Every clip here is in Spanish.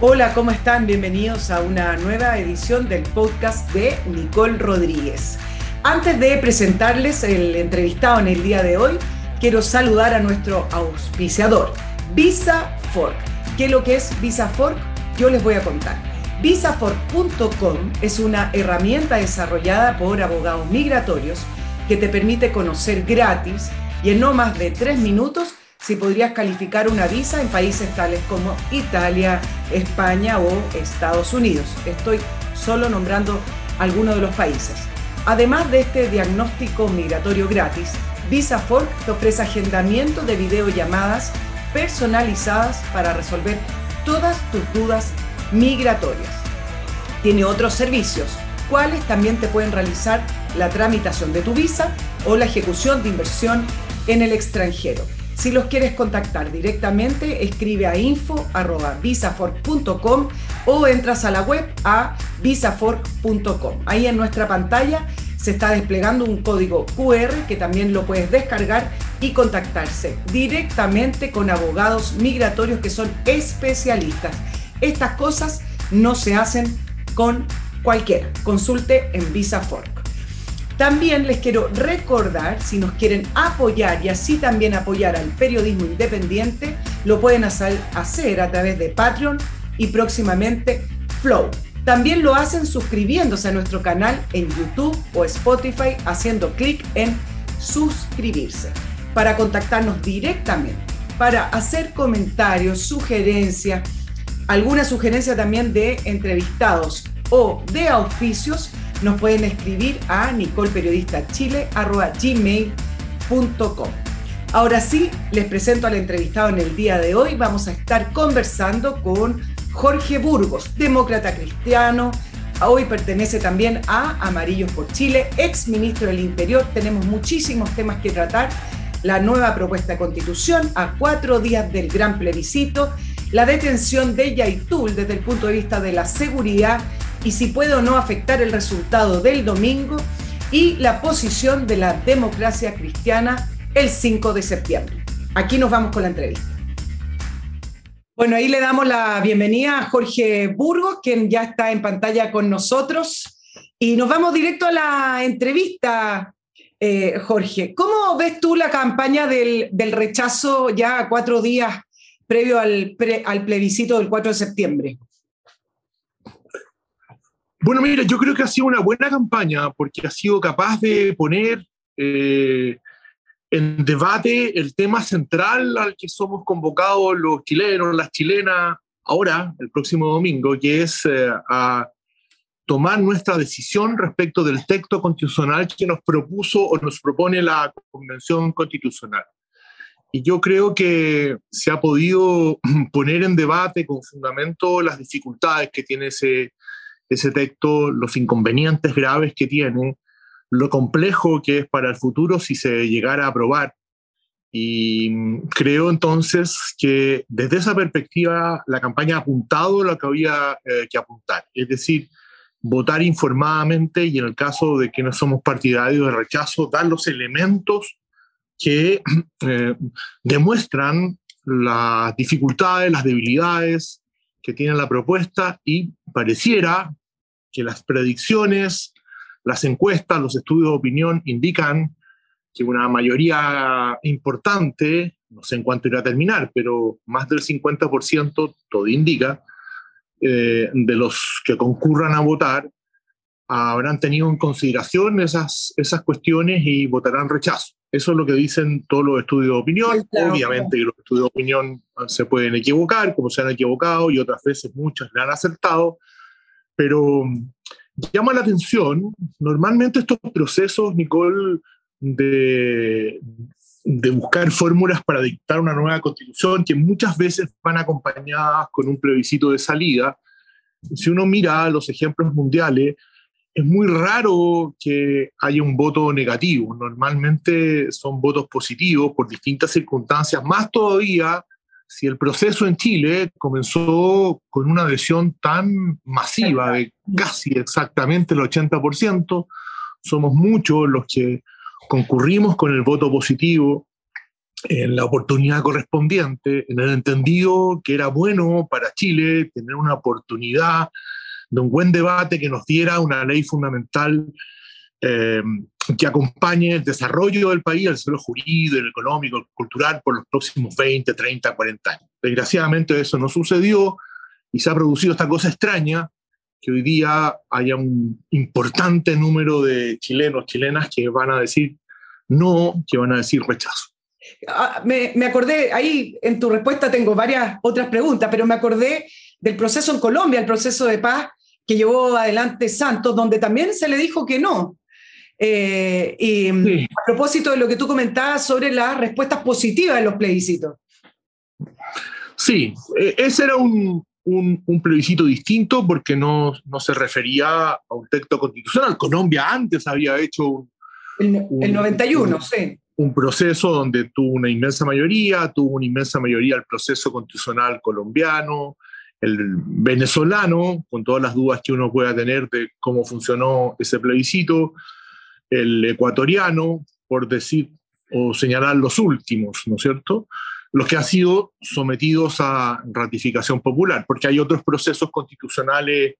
Hola, ¿cómo están? Bienvenidos a una nueva edición del podcast de Nicole Rodríguez. Antes de presentarles el entrevistado en el día de hoy, quiero saludar a nuestro auspiciador, Visa Fork. ¿Qué es lo que es Visa Fork? Yo les voy a contar. Visafork.com es una herramienta desarrollada por abogados migratorios que te permite conocer gratis y en no más de tres minutos si podrías calificar una visa en países tales como Italia, España o Estados Unidos. Estoy solo nombrando algunos de los países. Además de este diagnóstico migratorio gratis, Visa Fork te ofrece agendamiento de videollamadas personalizadas para resolver todas tus dudas migratorias. Tiene otros servicios, cuales también te pueden realizar la tramitación de tu visa o la ejecución de inversión en el extranjero. Si los quieres contactar directamente, escribe a info.visafork.com o entras a la web a visafork.com. Ahí en nuestra pantalla se está desplegando un código QR que también lo puedes descargar y contactarse directamente con abogados migratorios que son especialistas. Estas cosas no se hacen con cualquiera. Consulte en VisaFork. También les quiero recordar, si nos quieren apoyar y así también apoyar al periodismo independiente, lo pueden hacer a través de Patreon y próximamente Flow. También lo hacen suscribiéndose a nuestro canal en YouTube o Spotify haciendo clic en suscribirse para contactarnos directamente, para hacer comentarios, sugerencias, alguna sugerencia también de entrevistados o de auspicios nos pueden escribir a nicolperiodistachile.gmail.com. Ahora sí, les presento al entrevistado en el día de hoy. Vamos a estar conversando con Jorge Burgos, demócrata cristiano. Hoy pertenece también a Amarillos por Chile, ex ministro del Interior. Tenemos muchísimos temas que tratar. La nueva propuesta de constitución a cuatro días del gran plebiscito, la detención de Yaitul desde el punto de vista de la seguridad y si puede o no afectar el resultado del domingo y la posición de la democracia cristiana el 5 de septiembre. Aquí nos vamos con la entrevista. Bueno, ahí le damos la bienvenida a Jorge Burgos, quien ya está en pantalla con nosotros. Y nos vamos directo a la entrevista, eh, Jorge. ¿Cómo ves tú la campaña del, rechazo ya a cuatro días previo al, al plebiscito del 4 de septiembre? Bueno, mira, yo creo que ha sido una buena campaña porque ha sido capaz de poner eh, en debate el tema central al que somos convocados los chilenos, las chilenas, ahora, el próximo domingo, que es eh, a tomar nuestra decisión respecto del texto constitucional que nos propuso o nos propone la Convención Constitucional. Y yo creo que se ha podido poner en debate con fundamento las dificultades que tiene ese ese texto, los inconvenientes graves que tiene, lo complejo que es para el futuro si se llegara a aprobar. Y creo entonces que desde esa perspectiva la campaña ha apuntado lo que había eh, que apuntar, es decir, votar informadamente y en el caso de que no somos partidarios de rechazo, dar los elementos que eh, demuestran las dificultades, las debilidades que tiene la propuesta y pareciera que las predicciones, las encuestas, los estudios de opinión indican que una mayoría importante, no sé en cuánto irá a terminar, pero más del 50%, todo indica, eh, de los que concurran a votar habrán tenido en consideración esas, esas cuestiones y votarán rechazo. Eso es lo que dicen todos los estudios de opinión. Obviamente que los estudios de opinión se pueden equivocar, como se han equivocado, y otras veces muchas le han acertado, pero llama la atención, normalmente estos procesos, Nicole, de, de buscar fórmulas para dictar una nueva constitución, que muchas veces van acompañadas con un plebiscito de salida, si uno mira los ejemplos mundiales, es muy raro que haya un voto negativo. Normalmente son votos positivos por distintas circunstancias, más todavía si el proceso en Chile comenzó con una adhesión tan masiva de casi exactamente el 80%, somos muchos los que concurrimos con el voto positivo en la oportunidad correspondiente, en el entendido que era bueno para Chile tener una oportunidad de un buen debate que nos diera una ley fundamental eh, que acompañe el desarrollo del país, el desarrollo jurídico, el económico, el cultural por los próximos 20, 30, 40 años. Desgraciadamente eso no sucedió y se ha producido esta cosa extraña que hoy día haya un importante número de chilenos, chilenas que van a decir no, que van a decir rechazo. Ah, me, me, acordé, ahí en tu respuesta tengo varias otras preguntas, pero me acordé del proceso en Colombia, el proceso de paz que llevó adelante Santos, donde también se le dijo que no. Eh, y a propósito de lo que tú comentabas sobre las respuestas positivas de los plebiscitos. Sí, e, ese era un, un, plebiscito distinto porque no, no, se refería a un texto constitucional. Colombia antes había hecho un, el, 91, sí. Un proceso donde tuvo una inmensa mayoría, tuvo una inmensa mayoría el proceso constitucional colombiano, el venezolano, con todas las dudas que uno pueda tener de cómo funcionó ese plebiscito, el ecuatoriano, por decir o señalar los últimos, ¿no es cierto? Los que han sido sometidos a ratificación popular, porque hay otros procesos constitucionales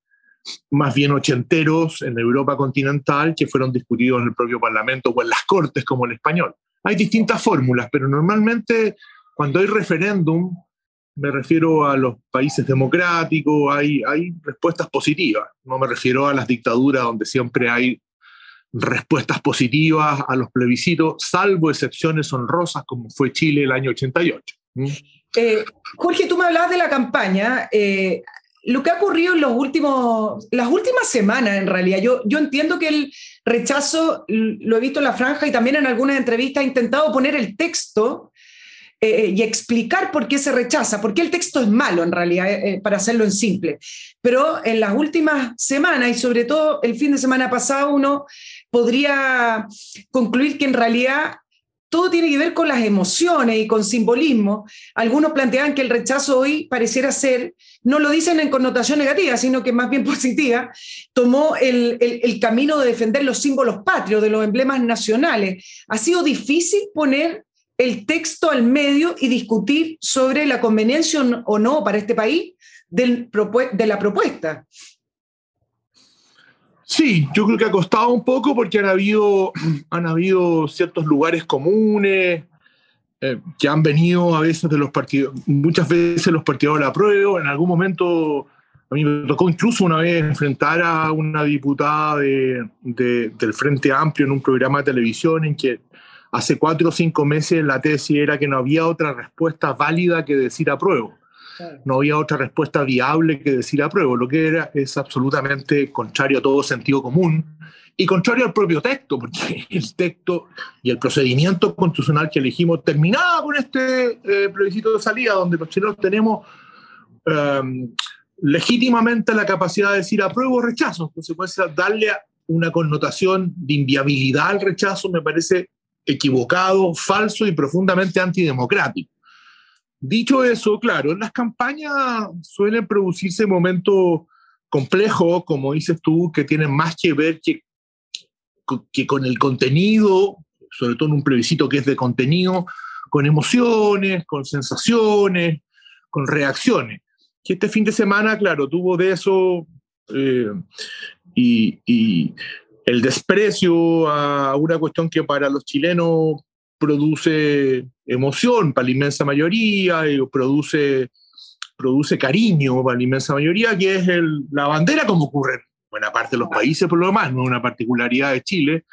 más bien ochenteros en Europa continental que fueron discutidos en el propio Parlamento o en las Cortes como el español. Hay distintas fórmulas, pero normalmente cuando hay referéndum, me refiero a los países democráticos, hay, hay respuestas positivas. No me refiero a las dictaduras donde siempre hay respuestas positivas a los plebiscitos, salvo excepciones honrosas como fue Chile el año 88. ¿Mm? Eh, Jorge, tú me hablabas de la campaña. Eh, lo que ha ocurrido en los últimos, las últimas semanas, en realidad, yo, yo entiendo que el rechazo, lo he visto en la franja y también en algunas entrevistas, ha intentado poner el texto eh, y explicar por qué se rechaza, por qué el texto es malo en realidad, eh, eh, para hacerlo en simple. Pero en las últimas semanas y sobre todo el fin de semana pasado uno podría concluir que en realidad todo tiene que ver con las emociones y con simbolismo. Algunos plantean que el rechazo hoy pareciera ser, no lo dicen en connotación negativa, sino que más bien positiva, tomó el, el camino de defender los símbolos patrios, de los emblemas nacionales. ¿Ha sido difícil poner el texto al medio y discutir sobre la conveniencia o no para este país del, de la propuesta. Sí, yo creo que ha costado un poco porque han habido, han habido ciertos lugares comunes eh, que han venido a veces de los partidos, muchas veces los partidos de la prueba. En algún momento a mí me tocó incluso una vez enfrentar a una diputada de, del Frente Amplio en un programa de televisión en que hace cuatro o cinco meses la tesis era que no había otra respuesta válida que decir apruebo. No había otra respuesta viable que decir apruebo, lo que era es absolutamente contrario a todo sentido común y contrario al propio texto, porque el texto y el procedimiento constitucional que elegimos terminaba con este eh, plebiscito de salida, donde los chilenos tenemos em, legítimamente la capacidad de decir apruebo o rechazo. En consecuencia, darle una connotación de inviabilidad al rechazo me parece equivocado, falso y profundamente antidemocrático. Dicho eso, claro, en las campañas suelen producirse momentos complejos, como dices tú, que tienen más que ver que, con el contenido, sobre todo en un plebiscito que es de contenido, con emociones, con sensaciones, con reacciones. Que este fin de semana, claro, tuvo de eso eh, y, el desprecio a una cuestión que para los chilenos produce emoción para la inmensa mayoría, y produce, produce cariño para la inmensa mayoría, que es la bandera como ocurre en buena parte de los países, por lo demás, no es una particularidad de Chile,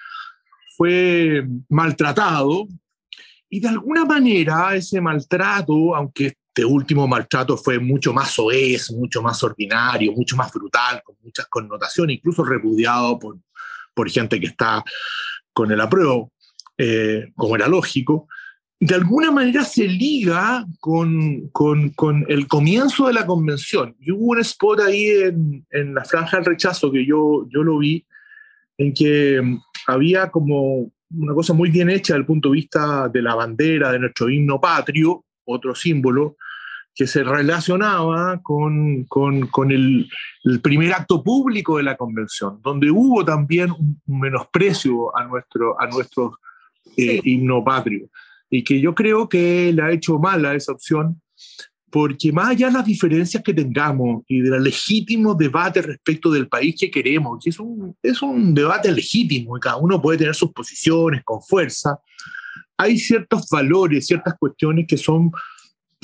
fue maltratado y de alguna manera ese maltrato, aunque este último maltrato fue mucho más soez, mucho más ordinario, mucho más brutal, con muchas connotaciones, incluso repudiado por por gente que está con el apruebo, eh, como era lógico, de alguna manera se liga con, con, con, el comienzo de la convención. Y hubo un spot ahí en, en, la franja del rechazo que yo, yo lo vi, en que mm, había como una cosa muy bien hecha desde el punto de vista de la bandera, de nuestro himno patrio, otro símbolo, que se relacionaba con, con, con el, el, primer acto público de la convención, donde hubo también un menosprecio a nuestro, a nuestro eh, himno patrio. y que yo creo que le ha hecho mal a esa opción, porque más allá de las diferencias que tengamos y del legítimo debate respecto del país que queremos, que es un, es un debate legítimo y cada uno puede tener sus posiciones con fuerza, hay ciertos valores, ciertas cuestiones que son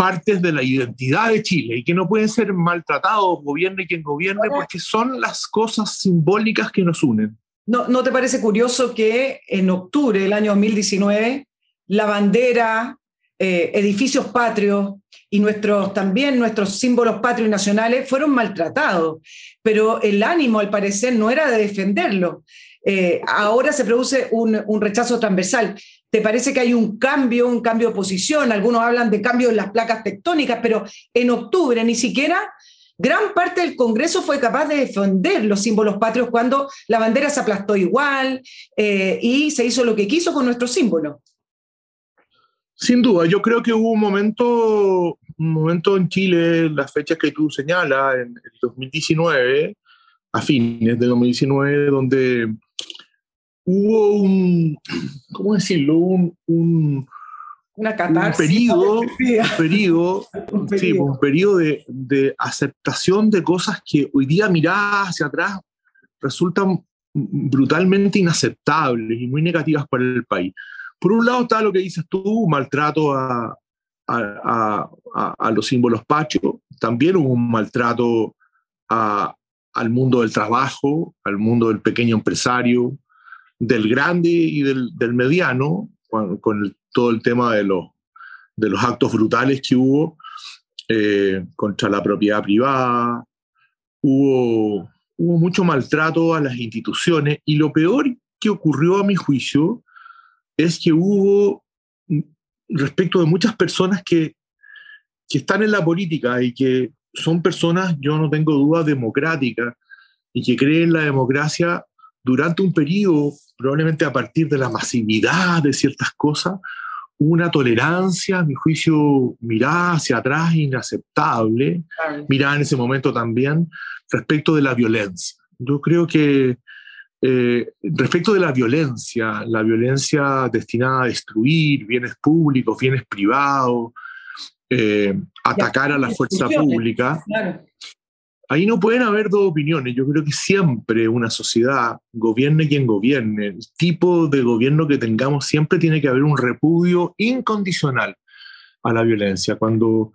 partes de la identidad de Chile y que no pueden ser maltratados, gobierne quien gobierne, porque son las cosas simbólicas que nos unen. ¿No, ¿No te parece curioso que en octubre del año 2019 la bandera, eh, edificios patrios y nuestros, también nuestros símbolos patrios y nacionales fueron maltratados? Pero el ánimo, al parecer, no era de defenderlo. Eh, ahora se produce un, un, rechazo transversal. ¿Te parece que hay un cambio, un cambio de posición? Algunos hablan de cambio en las placas tectónicas, pero en octubre ni siquiera gran parte del Congreso fue capaz de defender los símbolos patrios cuando la bandera se aplastó igual eh, y se hizo lo que quiso con nuestro símbolo. Sin duda, yo creo que hubo un momento, un momento en Chile, las fechas que tú señalas, en el 2019, a fines de 2019, donde hubo un, ¿cómo decirlo? Un, un, Una un periodo, un periodo, un periodo. Sí, un periodo de, de, aceptación de cosas que hoy día miradas hacia atrás resultan brutalmente inaceptables y muy negativas para el país. Por un lado está lo que dices tú, maltrato a, a, a, a los símbolos patrios, también hubo un maltrato al mundo del trabajo, al mundo del pequeño empresario, del grande y del, del mediano, con, todo el tema de los, de los actos brutales que hubo eh, contra la propiedad privada, hubo, hubo mucho maltrato a las instituciones. Y lo peor que ocurrió a mi juicio es que hubo respecto de muchas personas que, que están en la política y que son personas, yo no tengo duda, democráticas y que creen en la democracia durante un periodo, probablemente a partir de la masividad de ciertas cosas, una tolerancia, a mi juicio, mirada hacia atrás inaceptable, mirada en ese momento también, respecto de la violencia. Yo creo que eh, respecto de la violencia, la violencia destinada a destruir bienes públicos, bienes privados, eh, atacar a la fuerza pública, claro. Ahí no pueden haber dos opiniones. Yo creo que siempre una sociedad, gobierne quien gobierne, el tipo de gobierno que tengamos, siempre tiene que haber un repudio incondicional a la violencia. Cuando,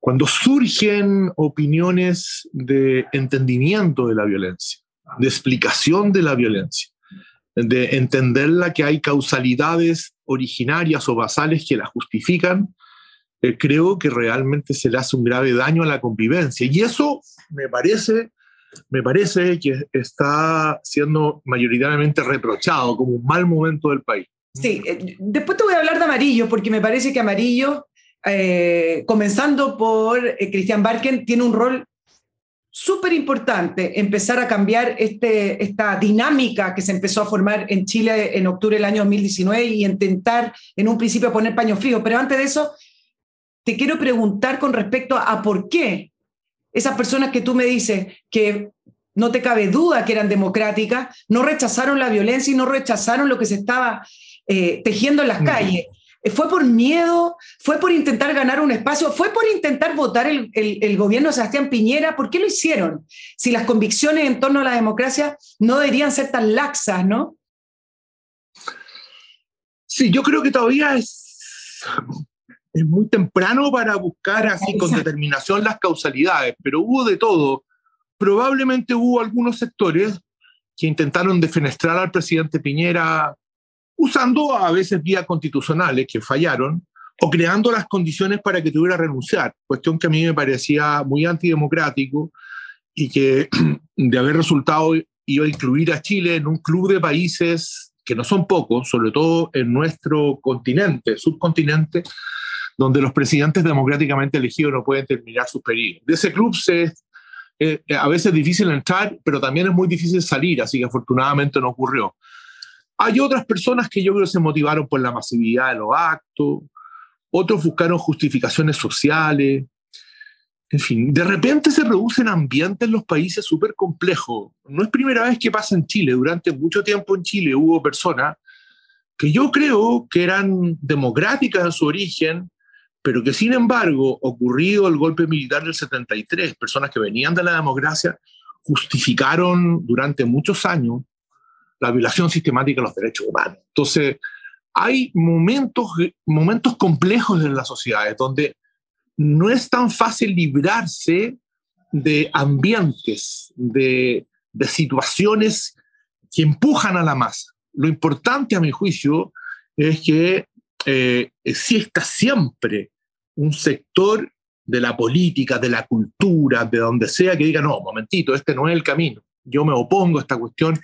cuando surgen opiniones de entendimiento de la violencia, de explicación de la violencia, de entenderla que hay causalidades originarias o basales que la justifican, eh, creo que realmente se le hace un grave daño a la convivencia. Y eso me parece, me parece que está siendo mayoritariamente reprochado como un mal momento del país. Sí, eh, después te voy a hablar de amarillo, porque me parece que amarillo, eh, comenzando por eh, Cristian Barken, tiene un rol súper importante empezar a cambiar este, esta dinámica que se empezó a formar en Chile en octubre del año 2019 y intentar en un principio poner paño frío. Pero antes de eso, te quiero preguntar con respecto a por qué esas personas que tú me dices que no te cabe duda que eran democráticas, no rechazaron la violencia y no rechazaron lo que se estaba eh, tejiendo en las calles. ¿Fue por miedo? ¿Fue por intentar ganar un espacio? ¿Fue por intentar votar el, el, el, gobierno de Sebastián Piñera? ¿Por qué lo hicieron? Si las convicciones en torno a la democracia no deberían ser tan laxas, ¿no? Sí, yo creo que todavía es es muy temprano para buscar así con determinación las causalidades, pero hubo de todo. Probablemente hubo algunos sectores que intentaron defenestrar al presidente Piñera usando a veces vías constitucionales que fallaron o creando las condiciones para que tuviera que renunciar, cuestión que a mí me parecía muy antidemocrático y que de haber resultado iba a incluir a Chile en un club de países que no son pocos, sobre todo en nuestro continente, subcontinente, donde los presidentes democráticamente elegidos no pueden terminar sus periodos. De ese club se, eh, a veces es difícil entrar, pero también es muy difícil salir, así que afortunadamente no ocurrió. Hay otras personas que yo creo se motivaron por la masividad de los actos, otros buscaron justificaciones sociales, en fin, de repente se producen ambientes en los países súper complejos. No es primera vez que pasa en Chile. Durante mucho tiempo en Chile hubo personas que yo creo que eran democráticas en su origen, pero que sin embargo, ocurrido el golpe militar del 73, personas que venían de la democracia justificaron durante muchos años la violación sistemática de los derechos humanos. Entonces, hay momentos, momentos complejos en las sociedades donde no es tan fácil librarse de ambientes, de, de situaciones que empujan a la masa. Lo importante, a mi juicio, es que eh, exista siempre un sector de la política, de la cultura, de donde sea, que diga, no, momentito, este no es el camino, yo me opongo a esta cuestión.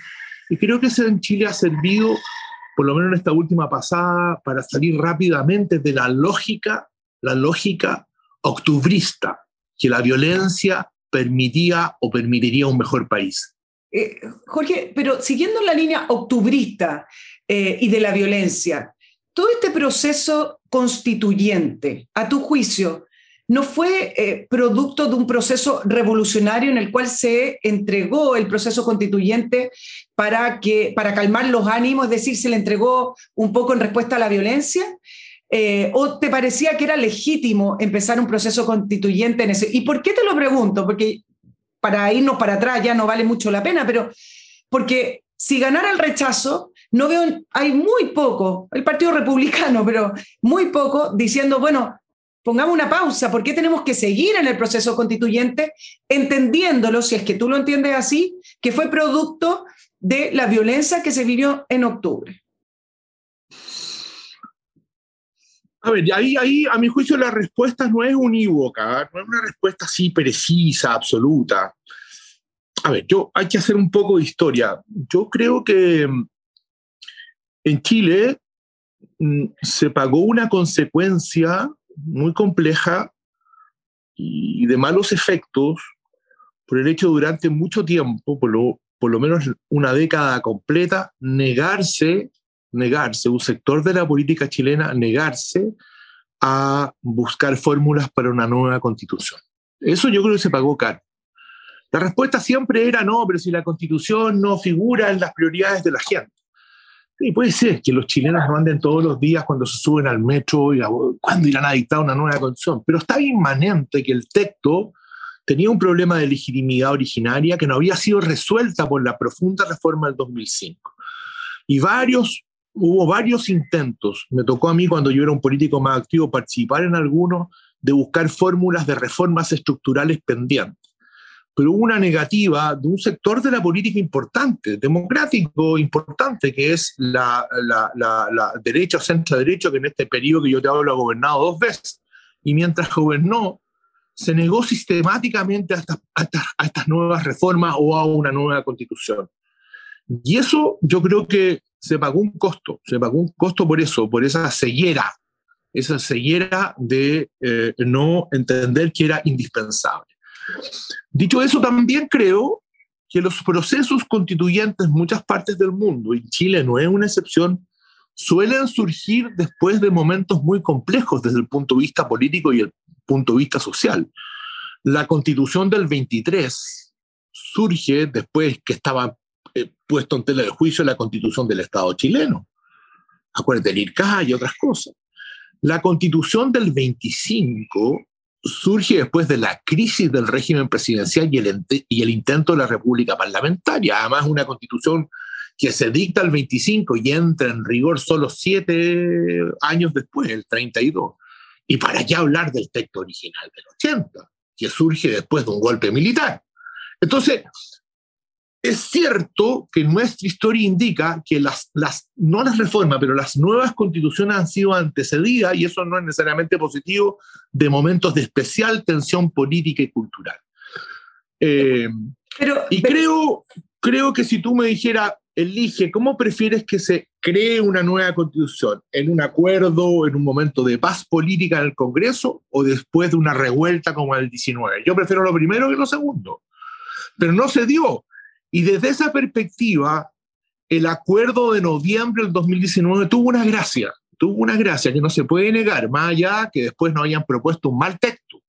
Y creo que eso en Chile ha servido, por lo menos en esta última pasada, para salir rápidamente de la lógica, la lógica octubrista, que la violencia permitía o permitiría un mejor país. Eh, Jorge, pero siguiendo la línea octubrista eh, y de la violencia, todo este proceso constituyente, a tu juicio, ¿no fue eh, producto de un proceso revolucionario en el cual se entregó el proceso constituyente para, que, para calmar los ánimos, es decir, se le entregó un poco en respuesta a la violencia? ¿O te parecía que era legítimo empezar un proceso constituyente en ese? ¿Y por qué te lo pregunto? Porque para irnos para atrás ya no vale mucho la pena, pero porque si ganara el rechazo, no veo, hay muy poco, el Partido Republicano, pero muy poco diciendo, bueno, pongamos una pausa, ¿por qué tenemos que seguir en el proceso constituyente entendiéndolo, si es que tú lo entiendes así, que fue producto de la violencia que se vivió en octubre? A ver, ahí, ahí a mi juicio la respuesta no es unívoca, no es una respuesta así precisa, absoluta. A ver, yo hay que hacer un poco de historia. Yo creo que en Chile mm, se pagó una consecuencia muy compleja y de malos efectos por el hecho durante mucho tiempo, por lo, por lo menos una década completa, negarse negarse, un sector de la política chilena negarse a buscar fórmulas para una nueva constitución. Eso yo creo que se pagó caro. La respuesta siempre era no, pero si la constitución no figura en las prioridades de la gente. Y puede ser que los chilenos manden todos los días cuando se suben al metro y cuando irán a dictar una nueva constitución, pero está inmanente que el texto tenía un problema de legitimidad originaria que no había sido resuelta por la profunda reforma del 2005. Y varios hubo varios intentos, me tocó a mí cuando yo era un político más activo participar en algunos, de buscar fórmulas de reformas estructurales pendientes. Pero hubo una negativa de un sector de la política importante, democrático importante, que es la, derecha o centro-derecha, que en este periodo que yo te hablo ha gobernado dos veces. Y mientras gobernó, se negó sistemáticamente a a estas nuevas reformas o a una nueva constitución. Y eso yo creo que se pagó un costo, se pagó un costo por eso, por esa ceguera, esa ceguera de eh, no entender que era indispensable. Dicho eso, también creo que los procesos constituyentes en muchas partes del mundo, y Chile no es una excepción, suelen surgir después de momentos muy complejos desde el punto de vista político y el punto de vista social. La constitución del 23 surge después que estaba eh, puesto en tela de juicio la constitución del Estado chileno. Acuérdate, el IRCA y otras cosas. La constitución del 25 surge después de la crisis del régimen presidencial y el, y el intento de la república parlamentaria. Además, una constitución que se dicta el 25 y entra en rigor solo siete años después, el 32. Y para ya hablar del texto original del 80, que surge después de un golpe militar. Entonces, es cierto que nuestra historia indica que las, las, no las reformas, pero las nuevas constituciones han sido antecedidas, y eso no es necesariamente positivo, de momentos de especial tensión política y cultural. Eh, pero, y Creo, creo que si tú me dijeras, elige, ¿cómo prefieres que se cree una nueva constitución? ¿En un acuerdo, en un momento de paz política en el Congreso o después de una revuelta como el 19? Yo prefiero lo primero que lo segundo. Pero no se dio y desde esa perspectiva, el acuerdo de noviembre del 2019 tuvo una gracia, tuvo una gracia que no se puede negar, más allá que después no hayan propuesto un mal texto.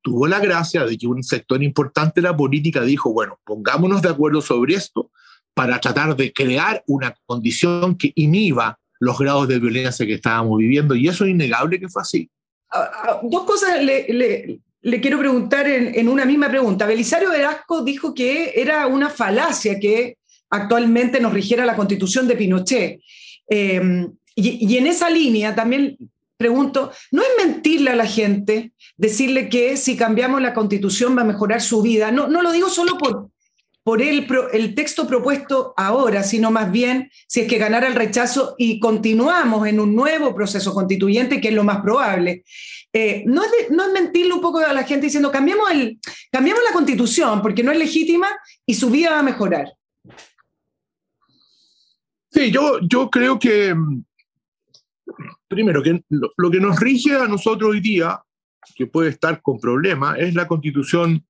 Tuvo la gracia de que un sector importante de la política dijo, bueno, pongámonos de acuerdo sobre esto para tratar de crear una condición que inhiba los grados de violencia que estábamos viviendo, y eso es innegable que fue así. Ah, ah, dos cosas le, quiero preguntar en, una misma pregunta. Belisario Velasco dijo que era una falacia que actualmente nos rigiera la constitución de Pinochet. Em, y, en esa línea también pregunto, ¿no es mentirle a la gente decirle que si cambiamos la constitución va a mejorar su vida? No, no lo digo solo por, por el, el, texto propuesto ahora, sino más bien si es que ganara el rechazo y continuamos en un nuevo proceso constituyente, que es lo más probable. Eh, no, es mentirle un poco a la gente diciendo, cambiemos, el, cambiemos la constitución porque no es legítima y su vida va a mejorar. Sí, yo, creo que, primero, que lo que nos rige a nosotros hoy día, que puede estar con problemas, es la constitución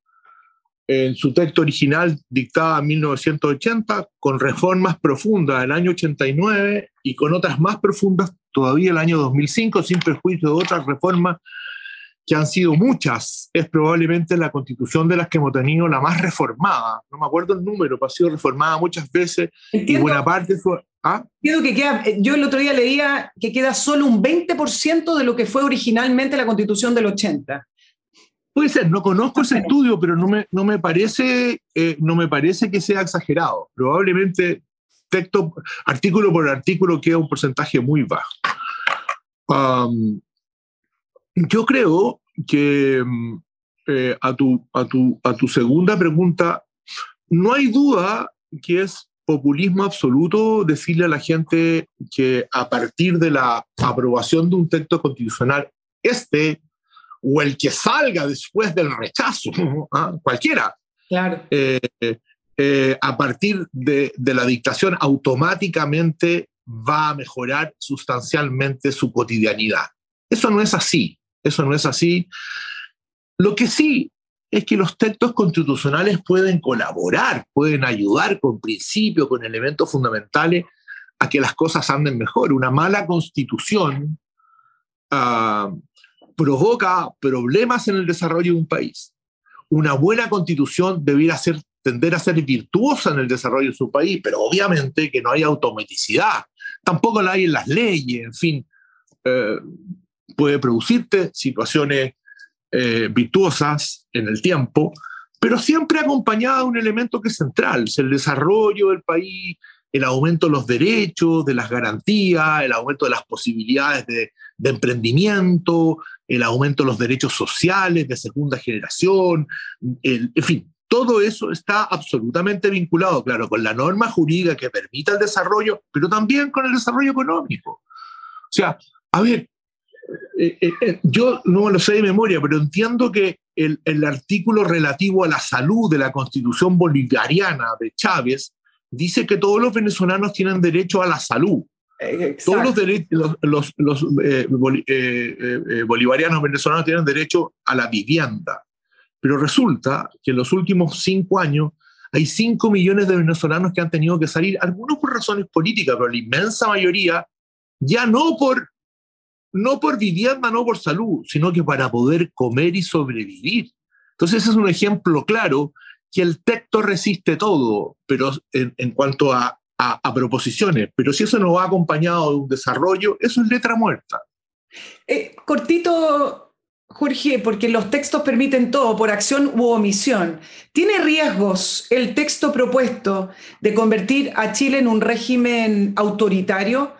en su texto original dictada en 1980, con reformas profundas el año 89 y con otras más profundas todavía el año 2005, sin perjuicio de otras reformas que han sido muchas. Es probablemente la constitución de las que hemos tenido la más reformada. No me acuerdo el número, pero ha sido reformada muchas veces y buena parte fue... ¿ah? que queda, yo el otro día leía que queda solo un 20% de lo que fue originalmente la constitución del 80. Puede ser, no conozco ese estudio, pero no me, no me, parece, eh, no me parece que sea exagerado. Probablemente texto, artículo por artículo queda un porcentaje muy bajo. yo creo que mm, eh, a, tu, a, tu, a tu segunda pregunta, no hay duda que es populismo absoluto decirle a la gente que a partir de la aprobación de un texto constitucional, este o el que salga después del rechazo, ¿ah? cualquiera. Claro. Eh, eh, a partir de, de, la dictación automáticamente va a mejorar sustancialmente su cotidianidad. Eso no es así, eso no es así. Lo que sí es que los textos constitucionales pueden colaborar, pueden ayudar con principios, con elementos fundamentales a que las cosas anden mejor. Una mala constitución uh, provoca problemas en el desarrollo de un país. Una buena constitución debiera tender a ser virtuosa en el desarrollo de su país, pero obviamente que no hay automaticidad. Tampoco la hay en las leyes, en fin. Eh, puede producirte situaciones eh, virtuosas en el tiempo, pero siempre acompañada de un elemento que es central, el desarrollo del país, el aumento de los derechos, de las garantías, el aumento de las posibilidades de, de emprendimiento, el aumento de los derechos sociales de segunda generación, en fin, todo eso está absolutamente vinculado, claro, con la norma jurídica que permita el desarrollo, pero también con el desarrollo económico. O sea, a ver, eh, eh, eh, yo no lo sé de memoria, pero entiendo que el, el, artículo relativo a la salud de la constitución bolivariana de Chávez dice que todos los venezolanos tienen derecho a la salud. Todos los, derechos, los, los eh, eh, eh, bolivarianos venezolanos tienen derecho a la vivienda, pero resulta que en los últimos cinco años hay cinco millones de venezolanos que han tenido que salir, algunos por razones políticas, pero la inmensa mayoría ya no por, no por vivienda, no por salud, sino que para poder comer y sobrevivir. Entonces ese es un ejemplo claro que el texto resiste todo, pero en, en cuanto a a, proposiciones, pero si eso no va acompañado de un desarrollo, eso es letra muerta. Eh, cortito, Jorge, porque los textos permiten todo por acción u omisión. ¿Tiene riesgos el texto propuesto de convertir a Chile en un régimen autoritario?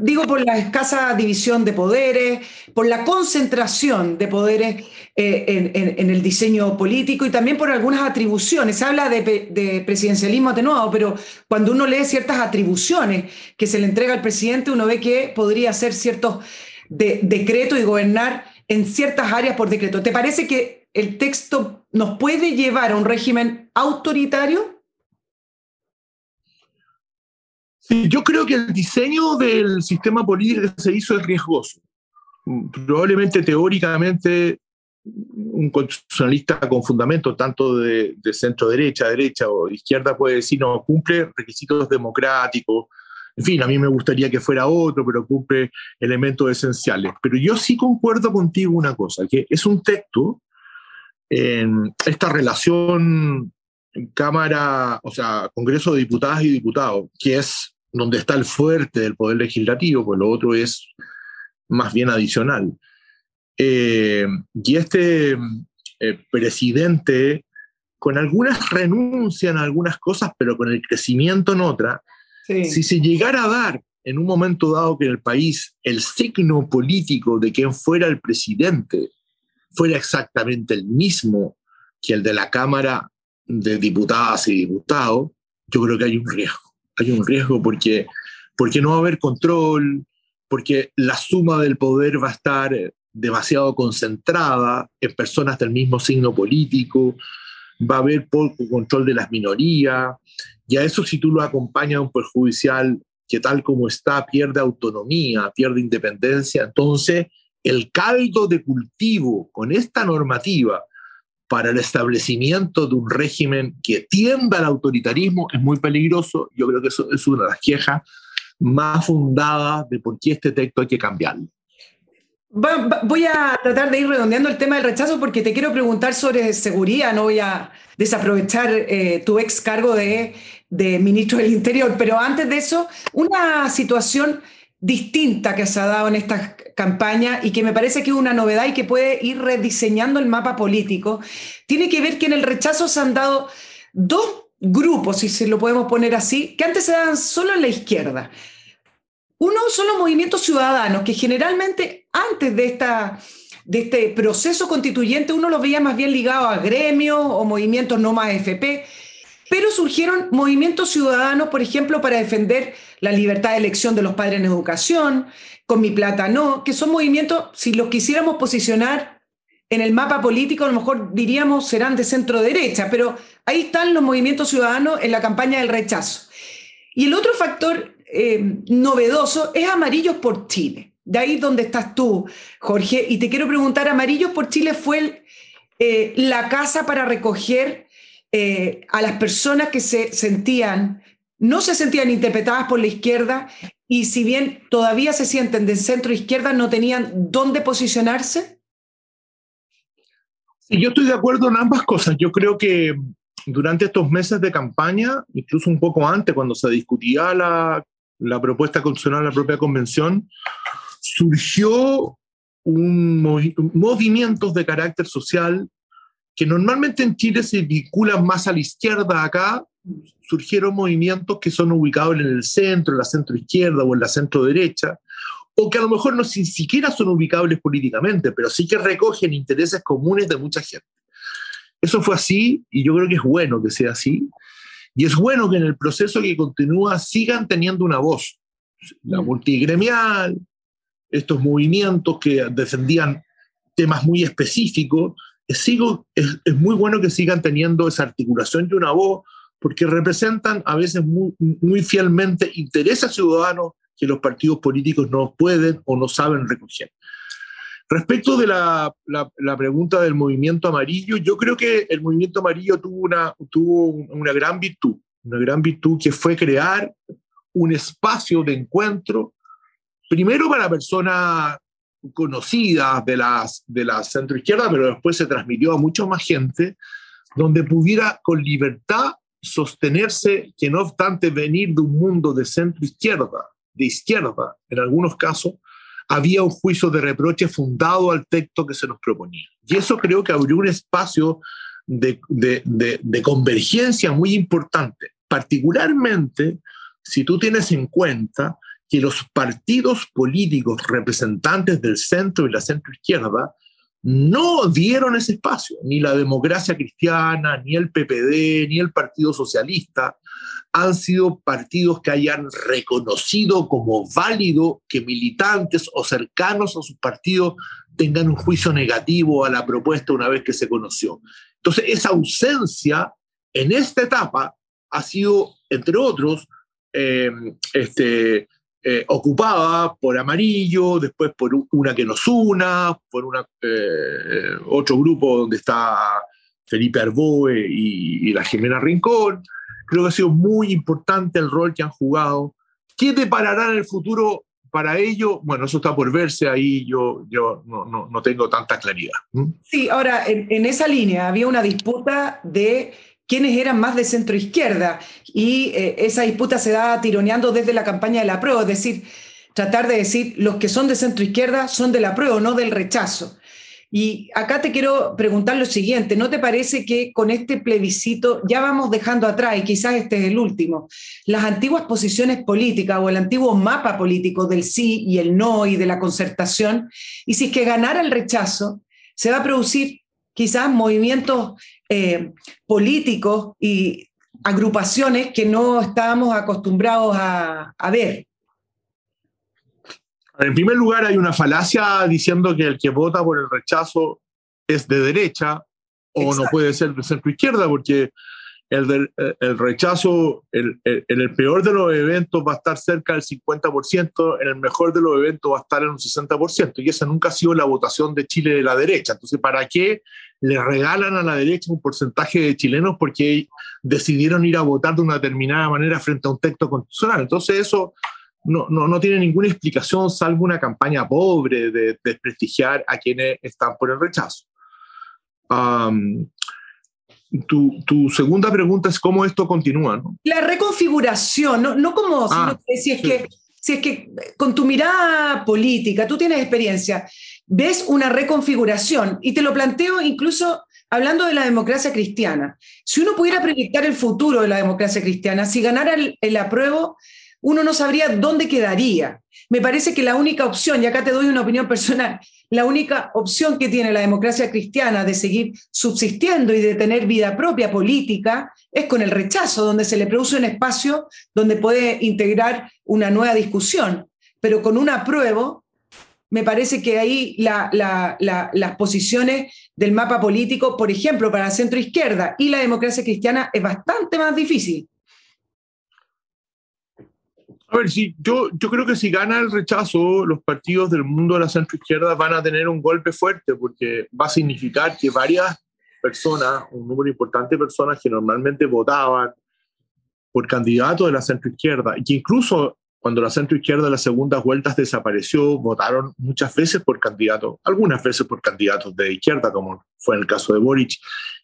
Digo por la escasa división de poderes, por la concentración de poderes eh, en, el diseño político y también por algunas atribuciones. Se habla de, presidencialismo atenuado, pero cuando uno lee ciertas atribuciones que se le entrega al presidente, uno ve que podría hacer ciertos decretos y gobernar en ciertas áreas por decreto. ¿Te parece que el texto nos puede llevar a un régimen autoritario? Yo creo que el diseño del sistema político se hizo es riesgoso. Probablemente teóricamente un constitucionalista con fundamento tanto de, centro derecha, derecha o izquierda puede decir no cumple requisitos democráticos. En fin, a mí me gustaría que fuera otro, pero cumple elementos esenciales. Pero yo sí concuerdo contigo una cosa, que es un texto en esta relación Cámara, o sea, Congreso de Diputadas y Diputados, que es donde está el fuerte del poder legislativo, pues lo otro es más bien adicional. Eh, y este eh, presidente, con algunas renuncias en algunas cosas, pero con el crecimiento en otras, si se llegara a dar en un momento dado que en el país el signo político de quien fuera el presidente fuera exactamente el mismo que el de la Cámara de Diputadas y Diputados, yo creo que hay un riesgo. Hay un riesgo porque, porque no va a haber control, porque la suma del poder va a estar demasiado concentrada en personas del mismo signo político, va a haber poco control de las minorías, y a eso si tú lo acompañas a un perjudicial que tal como está pierde autonomía, pierde independencia, entonces el caldo de cultivo con esta normativa para el establecimiento de un régimen que tienda al autoritarismo es muy peligroso. Yo creo que eso es una de las quejas más fundadas de por qué este texto hay que cambiarlo. Voy a tratar de ir redondeando el tema del rechazo porque te quiero preguntar sobre seguridad, no voy a desaprovechar eh, tu ex cargo de, de, ministro del Interior, pero antes de eso, una situación distinta que se ha dado en esta campaña y que me parece que es una novedad y que puede ir rediseñando el mapa político, tiene que ver que en el rechazo se han dado dos grupos, si se lo podemos poner así, que antes se daban solo en la izquierda. Uno son los movimientos ciudadanos, que generalmente antes de, esta, de este proceso constituyente uno los veía más bien ligados a gremios o movimientos no más FP, pero surgieron movimientos ciudadanos, por ejemplo, para defender la libertad de elección de los padres en educación, con mi plata no, que son movimientos, si los quisiéramos posicionar en el mapa político, a lo mejor diríamos serán de centro derecha, pero ahí están los movimientos ciudadanos en la campaña del rechazo. Y el otro factor eh, novedoso es Amarillos por Chile. De ahí donde estás tú, Jorge. Y te quiero preguntar, Amarillos por Chile fue eh, la casa para recoger eh, a las personas que se sentían, no se sentían interpretadas por la izquierda y si bien todavía se sienten de centro izquierda, no tenían dónde posicionarse. yo estoy de acuerdo en ambas cosas. Yo creo que durante estos meses de campaña, incluso un poco antes, cuando se discutía la la propuesta constitucional la propia convención, surgió un movimientos de carácter social que normalmente en Chile se vinculan más a la izquierda acá, surgieron movimientos que son ubicados en el centro, en la centro izquierda o en la centro derecha, o que a lo mejor no ni siquiera son ubicables políticamente, pero sí que recogen intereses comunes de mucha gente. Eso fue así y yo creo que es bueno que sea así. Y es bueno que en el proceso que continúa sigan teniendo una voz. La mm. multigremial, estos movimientos que defendían temas muy específicos, es, es, muy bueno que sigan teniendo esa articulación y una voz, porque representan a veces muy, fielmente intereses ciudadanos que los partidos políticos no pueden o no saben recoger. Respecto de la, la, pregunta del movimiento amarillo, yo creo que el movimiento amarillo tuvo una, tuvo una gran virtud, una gran virtud que fue crear un espacio de encuentro, primero para personas conocidas de, las, de la centroizquierda, pero después se transmitió a mucha más gente, donde pudiera con libertad sostenerse que no obstante venir de un mundo de centro izquierda, de izquierda en algunos casos, había un juicio de reproche fundado al texto que se nos proponía. Y eso creo que abrió un espacio de, de, convergencia muy importante, particularmente si tú tienes en cuenta que los partidos políticos representantes del centro y la centro izquierda no dieron ese espacio, ni la democracia cristiana, ni el PPD, ni el Partido Socialista, han sido partidos que hayan reconocido como válido que militantes o cercanos a sus partidos tengan un juicio negativo a la propuesta una vez que se conoció. Entonces, esa ausencia en esta etapa ha sido, entre otros, eh, este, eh, ocupada por Amarillo, después por una que nos una, por una, eh, otro grupo donde está Felipe Arboe y, la Jimena Rincón. Creo que ha sido muy importante el rol que han jugado. ¿Qué deparará en el futuro para ello? Bueno, eso está por verse, ahí yo, yo no, no, tengo tanta claridad. Sí, ahora, en, esa línea había una disputa de quiénes eran más de centro izquierda y eh, esa disputa se da tironeando desde la campaña de la prueba, es decir, tratar de decir los que son de centro izquierda son de la prueba, no del rechazo. Y acá te quiero preguntar lo siguiente, ¿no te parece que con este plebiscito ya vamos dejando atrás, y quizás este es el último, las antiguas posiciones políticas o el antiguo mapa político del sí y el no y de la concertación? Y si es que ganara el rechazo, se va a producir quizás movimientos eh, políticos y agrupaciones que no estábamos acostumbrados a, a ver. En primer lugar, hay una falacia diciendo que el que vota por el rechazo es de derecha o no puede ser de centro izquierda, porque el, el rechazo en el, peor de los eventos va a estar cerca del 50%, en el mejor de los eventos va a estar en un 60%, y esa nunca ha sido la votación de Chile de la derecha. Entonces, ¿para qué le regalan a la derecha un porcentaje de chilenos porque decidieron ir a votar de una determinada manera frente a un texto constitucional? Entonces, eso no, no, no, tiene ninguna explicación salvo una campaña pobre de, desprestigiar a quienes están por el rechazo. tu, tu, segunda pregunta es cómo esto continúa. ¿no? La reconfiguración, no, no como ah, si, es que, si es que con tu mirada política, tú tienes experiencia, ves una reconfiguración y te lo planteo incluso hablando de la democracia cristiana. Si uno pudiera proyectar el futuro de la democracia cristiana, si ganara el, el apruebo, uno no sabría dónde quedaría. Me parece que la única opción, y acá te doy una opinión personal, la única opción que tiene la democracia cristiana de seguir subsistiendo y de tener vida propia política es con el rechazo, donde se le produce un espacio donde puede integrar una nueva discusión. Pero con un apruebo, me parece que ahí las posiciones del mapa político, por ejemplo, para la centro izquierda y la democracia cristiana, es bastante más difícil. A ver, sí, yo, yo creo que si gana el rechazo, los partidos del mundo de la centroizquierda van a tener un golpe fuerte porque va a significar que varias personas, un número importante de personas que normalmente votaban por candidatos de la centroizquierda y que incluso cuando la centro izquierda en las segundas vueltas desapareció, votaron muchas veces por candidatos, algunas veces por candidatos de izquierda, como fue en el caso de Boric,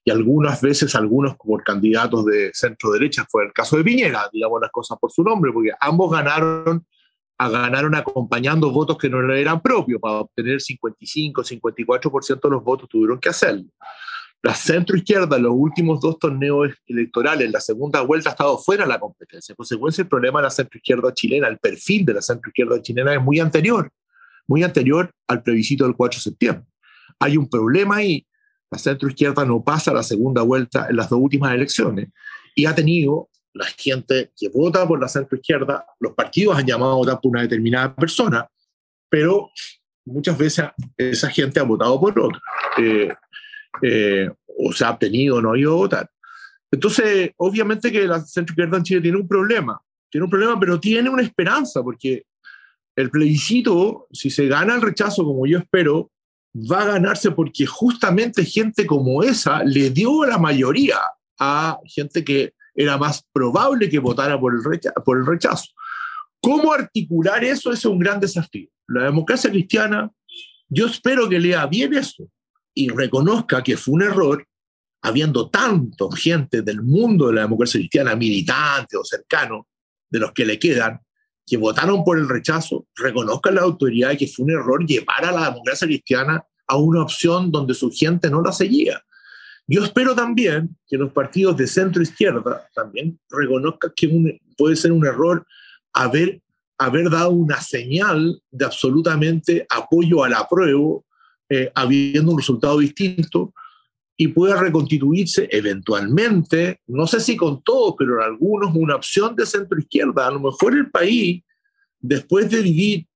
y algunas veces algunos por candidatos de centro derecha, fue el caso de Piñera, digamos las cosas por su nombre, porque ambos ganaron, ganaron acompañando votos que no eran propios, para obtener 55, 54% de los votos tuvieron que hacerlo. La centroizquierda en los últimos dos torneos electorales, la segunda vuelta, ha estado fuera de la competencia. En consecuencia, el problema de la centroizquierda chilena, el perfil de la centroizquierda chilena es muy anterior, muy anterior al plebiscito del 4 de septiembre. Hay un problema ahí. La centroizquierda no pasa la segunda vuelta en las dos últimas elecciones y ha tenido la gente que vota por la centroizquierda, los partidos han llamado a votar por una determinada persona, pero muchas veces esa gente ha votado por otra. Eh, eh, o se ha obtenido o no ha ido a votar. Entonces, obviamente que la centro izquierda en Chile tiene un problema, tiene un problema, pero tiene una esperanza, porque el plebiscito, si se gana el rechazo, como yo espero, va a ganarse porque justamente gente como esa le dio la mayoría a gente que era más probable que votara por el, rechazo, por el rechazo. ¿Cómo articular eso? Ese es un gran desafío. La democracia cristiana, yo espero que lea bien eso, y reconozca que fue un error, habiendo tanto gente del mundo de la democracia cristiana, militante o cercano, de los que le quedan, que votaron por el rechazo, reconozca la autoridad de que fue un error llevar a la democracia cristiana a una opción donde su gente no la seguía. Yo espero también que los partidos de centro izquierda también reconozcan que puede ser un error haber, haber dado una señal de absolutamente apoyo al apruebo eh, habiendo un resultado distinto y pueda reconstituirse eventualmente, no sé si con todos, pero en algunos, una opción de centro izquierda. A lo mejor el país, después de vivir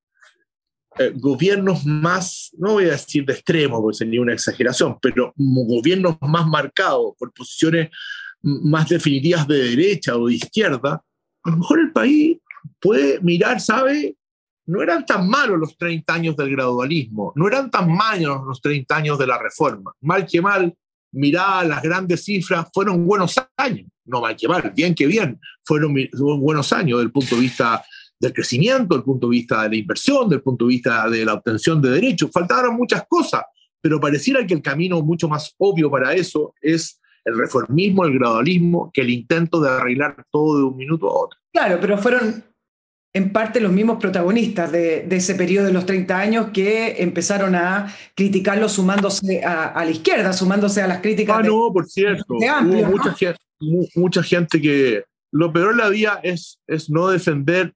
eh, gobiernos más, no voy a decir de extremo, porque sería una exageración, pero gobiernos más marcados por posiciones más definitivas de derecha o de izquierda, a lo mejor el país puede mirar, ¿sabe? No eran tan malos los 30 años del gradualismo, no eran tan malos los 30 años de la reforma. Mal que mal, mirá las grandes cifras, fueron buenos años, no mal que mal, bien que bien, fueron, buenos años desde el punto de vista del crecimiento, del punto de vista de la inversión, del punto de vista de la obtención de derechos. Faltaron muchas cosas, pero pareciera que el camino mucho más obvio para eso es el reformismo, el gradualismo, que el intento de arreglar todo de un minuto a otro. Claro, pero fueron en parte los mismos protagonistas de, ese periodo de los 30 años que empezaron a criticarlo sumándose a, la izquierda, sumándose a las críticas. Ah, no, por cierto. Hubo mucha, gente, mucha gente que lo peor de la vida es, es no defender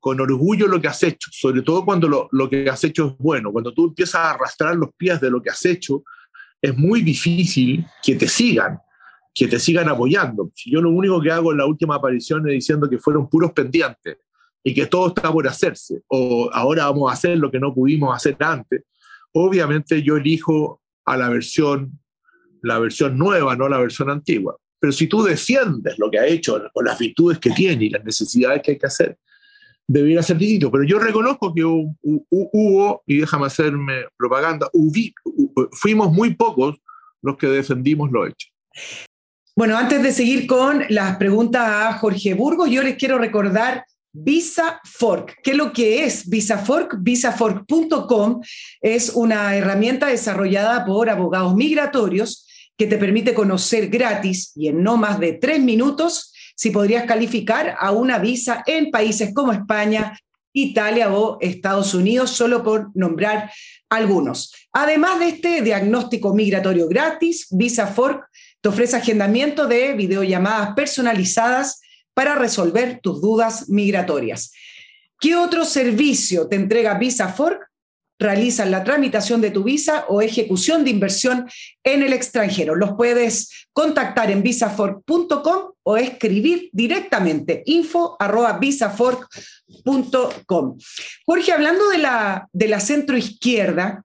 con orgullo lo que has hecho, sobre todo cuando lo, lo, que has hecho es bueno. Cuando tú empiezas a arrastrar los pies de lo que has hecho, es muy difícil que te sigan, que te sigan apoyando. Si yo lo único que hago en la última aparición es diciendo que fueron puros pendientes y que todo está por hacerse, o ahora vamos a hacer lo que no pudimos hacer antes, obviamente yo elijo a la versión, la versión nueva, no la versión antigua. Pero si tú defiendes lo que ha hecho, o las virtudes que tiene y las necesidades que hay que hacer, debería ser distinto. Pero yo reconozco que hubo, y déjame hacerme propaganda, fuimos muy pocos los que defendimos lo hecho. Bueno, antes de seguir con las preguntas a Jorge Burgos, yo les quiero recordar Visa Fork. ¿Qué es lo que es Visa Fork? Visafork.com es una herramienta desarrollada por abogados migratorios que te permite conocer gratis y en no más de tres minutos si podrías calificar a una visa en países como España, Italia o Estados Unidos, solo por nombrar algunos. Además de este diagnóstico migratorio gratis, Visa Fork te ofrece agendamiento de videollamadas personalizadas para resolver tus dudas migratorias. ¿Qué otro servicio te entrega Visa Fork? realizan la tramitación de tu visa o ejecución de inversión en el extranjero. Los puedes contactar en visafork.com o escribir directamente info arroba visafork.com. Jorge, hablando de la, de la centro izquierda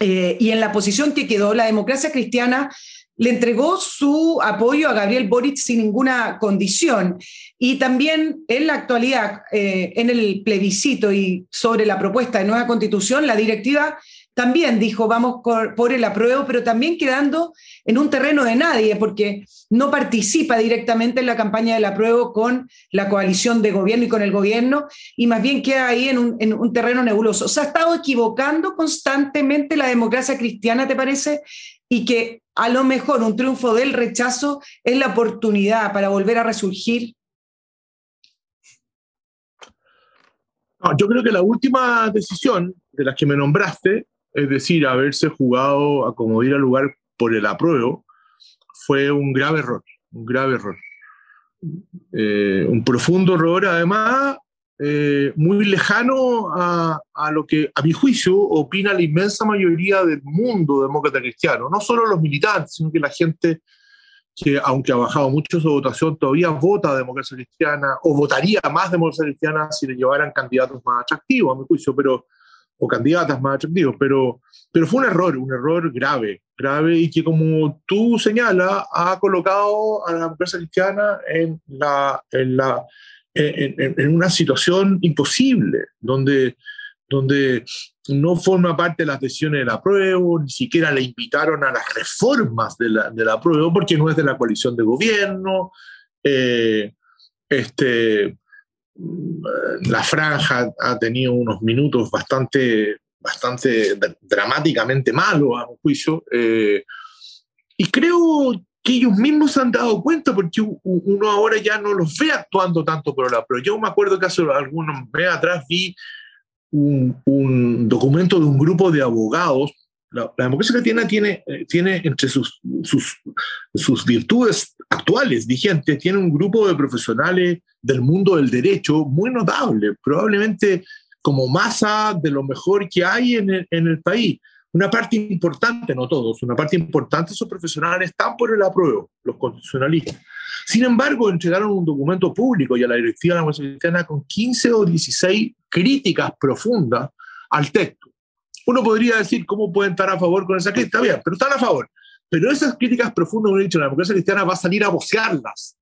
eh, y en la posición que quedó, la democracia cristiana le entregó su apoyo a Gabriel Boric sin ninguna condición. Y también en la actualidad, eh, en el plebiscito y sobre la propuesta de nueva constitución, la directiva también dijo vamos por el apruebo, pero también quedando en un terreno de nadie, porque no participa directamente en la campaña del apruebo con la coalición de gobierno y con el gobierno, y más bien queda ahí en un, en un terreno nebuloso. ¿Se ha estado equivocando constantemente la democracia cristiana, te parece? Y que a lo mejor un triunfo del rechazo es la oportunidad para volver a resurgir? yo creo que la última decisión de las que me nombraste, es decir, haberse jugado a como ir al lugar por el apruebo, fue un grave error, un grave error. Eh, un profundo error, además, eh, muy lejano a, a, lo que, a mi juicio, opina la inmensa mayoría del mundo demócrata cristiano. No solo los militantes, sino que la gente que, aunque ha bajado mucho su votación, todavía vota democracia cristiana o votaría más democracia cristiana si le llevaran candidatos más atractivos, a mi juicio, pero, o candidatas más atractivos. Pero, pero fue un error, un error grave, grave y que, como tú señalas, ha colocado a la democracia cristiana en la. En la en, una situación imposible, donde, donde no forma parte de las decisiones de la prueba, ni siquiera le invitaron a las reformas de la, de la prueba, porque no es de la coalición de gobierno. Eh, este, la franja ha tenido unos minutos bastante, bastante dramáticamente malos, a un juicio. Eh, y creo que ellos mismos se han dado cuenta porque uno ahora ya no los ve actuando tanto por la pero yo me acuerdo que hace algunos meses atrás vi un, documento de un grupo de abogados la, democracia cristiana tiene, eh, tiene entre sus, sus, sus, virtudes actuales, vigentes, tiene un grupo de profesionales del mundo del derecho muy notable, probablemente como masa de lo mejor que hay en el, en el país. Una parte importante, no todos, una parte importante de esos profesionales están por el apruebo, los constitucionalistas. Sin embargo, entregaron un documento público y a la directiva de la Universidad Cristiana con 15 o 16 críticas profundas al texto. Uno podría decir cómo pueden estar a favor con esa crítica, bien, pero están a favor. Pero esas críticas profundas, como he dicho, la democracia cristiana va a salir a vocearlas,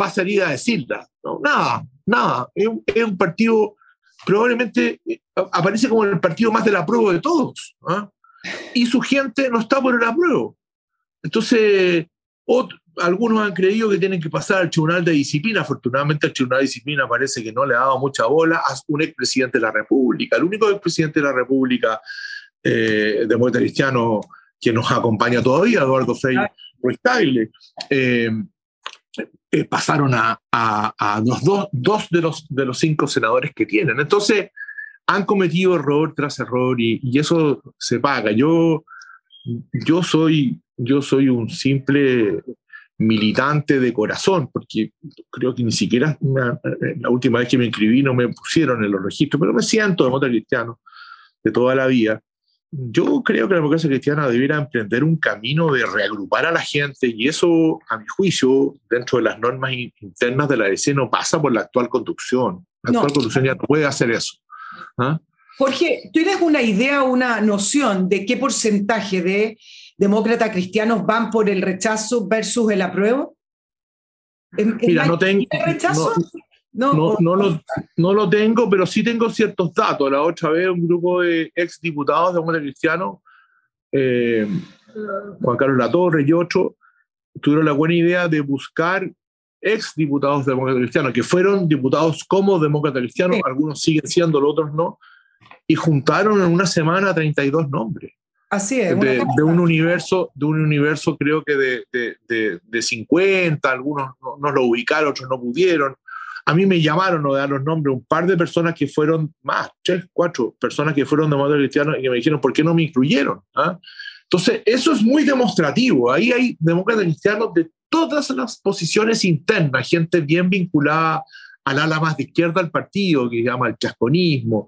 va a salir a decirlas. No, nada, nada. Es un, es un partido probablemente eh, aparece como el partido más del apruebo de todos. ¿ah? Y su gente no está por el apruebo. Entonces, algunos han creído que tienen que pasar al Tribunal de Disciplina. Afortunadamente, el Tribunal de Disciplina parece que no le ha dado mucha bola a un expresidente de la República. El único expresidente de la República, eh, demócrata cristiano, que nos acompaña todavía, Eduardo Frei, Roy Tagle, eh, eh, pasaron a, los dos, dos, de, los, de los cinco senadores que tienen. Entonces, han cometido error tras error y, eso se paga. Yo, yo, soy, yo soy un simple militante de corazón, porque creo que ni siquiera la última vez que me inscribí no me pusieron en los registros, pero me siento demócrata cristiano de toda la vida. Yo creo que la democracia cristiana debiera emprender un camino de reagrupar a la gente y eso, a mi juicio, dentro de las normas internas de la DC no pasa por la actual conducción. La actual conducción ya no puede hacer eso. ¿Ah? Jorge, ¿tienes una idea, una noción de qué porcentaje de demócratas cristianos van por el rechazo versus el apruebo? Mira, no tengo. Rechazo? No, no, no, lo, no, lo, tengo, pero sí tengo ciertos datos. La otra vez un grupo de ex diputados de demócratas cristianos, eh, Juan Carlos Latorre y otros, tuvieron la buena idea de buscar ex diputados de demócratas cristianos, que fueron diputados como demócratas cristianos, algunos siguen siendo, los otros no, y juntaron en una semana 32 nombres. Así es. De, un universo, de un universo creo que de, de, de 50, algunos no, lo ubicaron, otros no pudieron. A mí me llamaron, no dar los nombres, un par de personas que fueron, más, tres, cuatro personas que fueron demócratas cristianos y que me dijeron, ¿por qué no me incluyeron? ¿Ah? Entonces, eso es muy demostrativo. Ahí hay demócratas cristianos de todas las posiciones internas, gente bien vinculada al ala más de izquierda del partido, que se llama el chasconismo,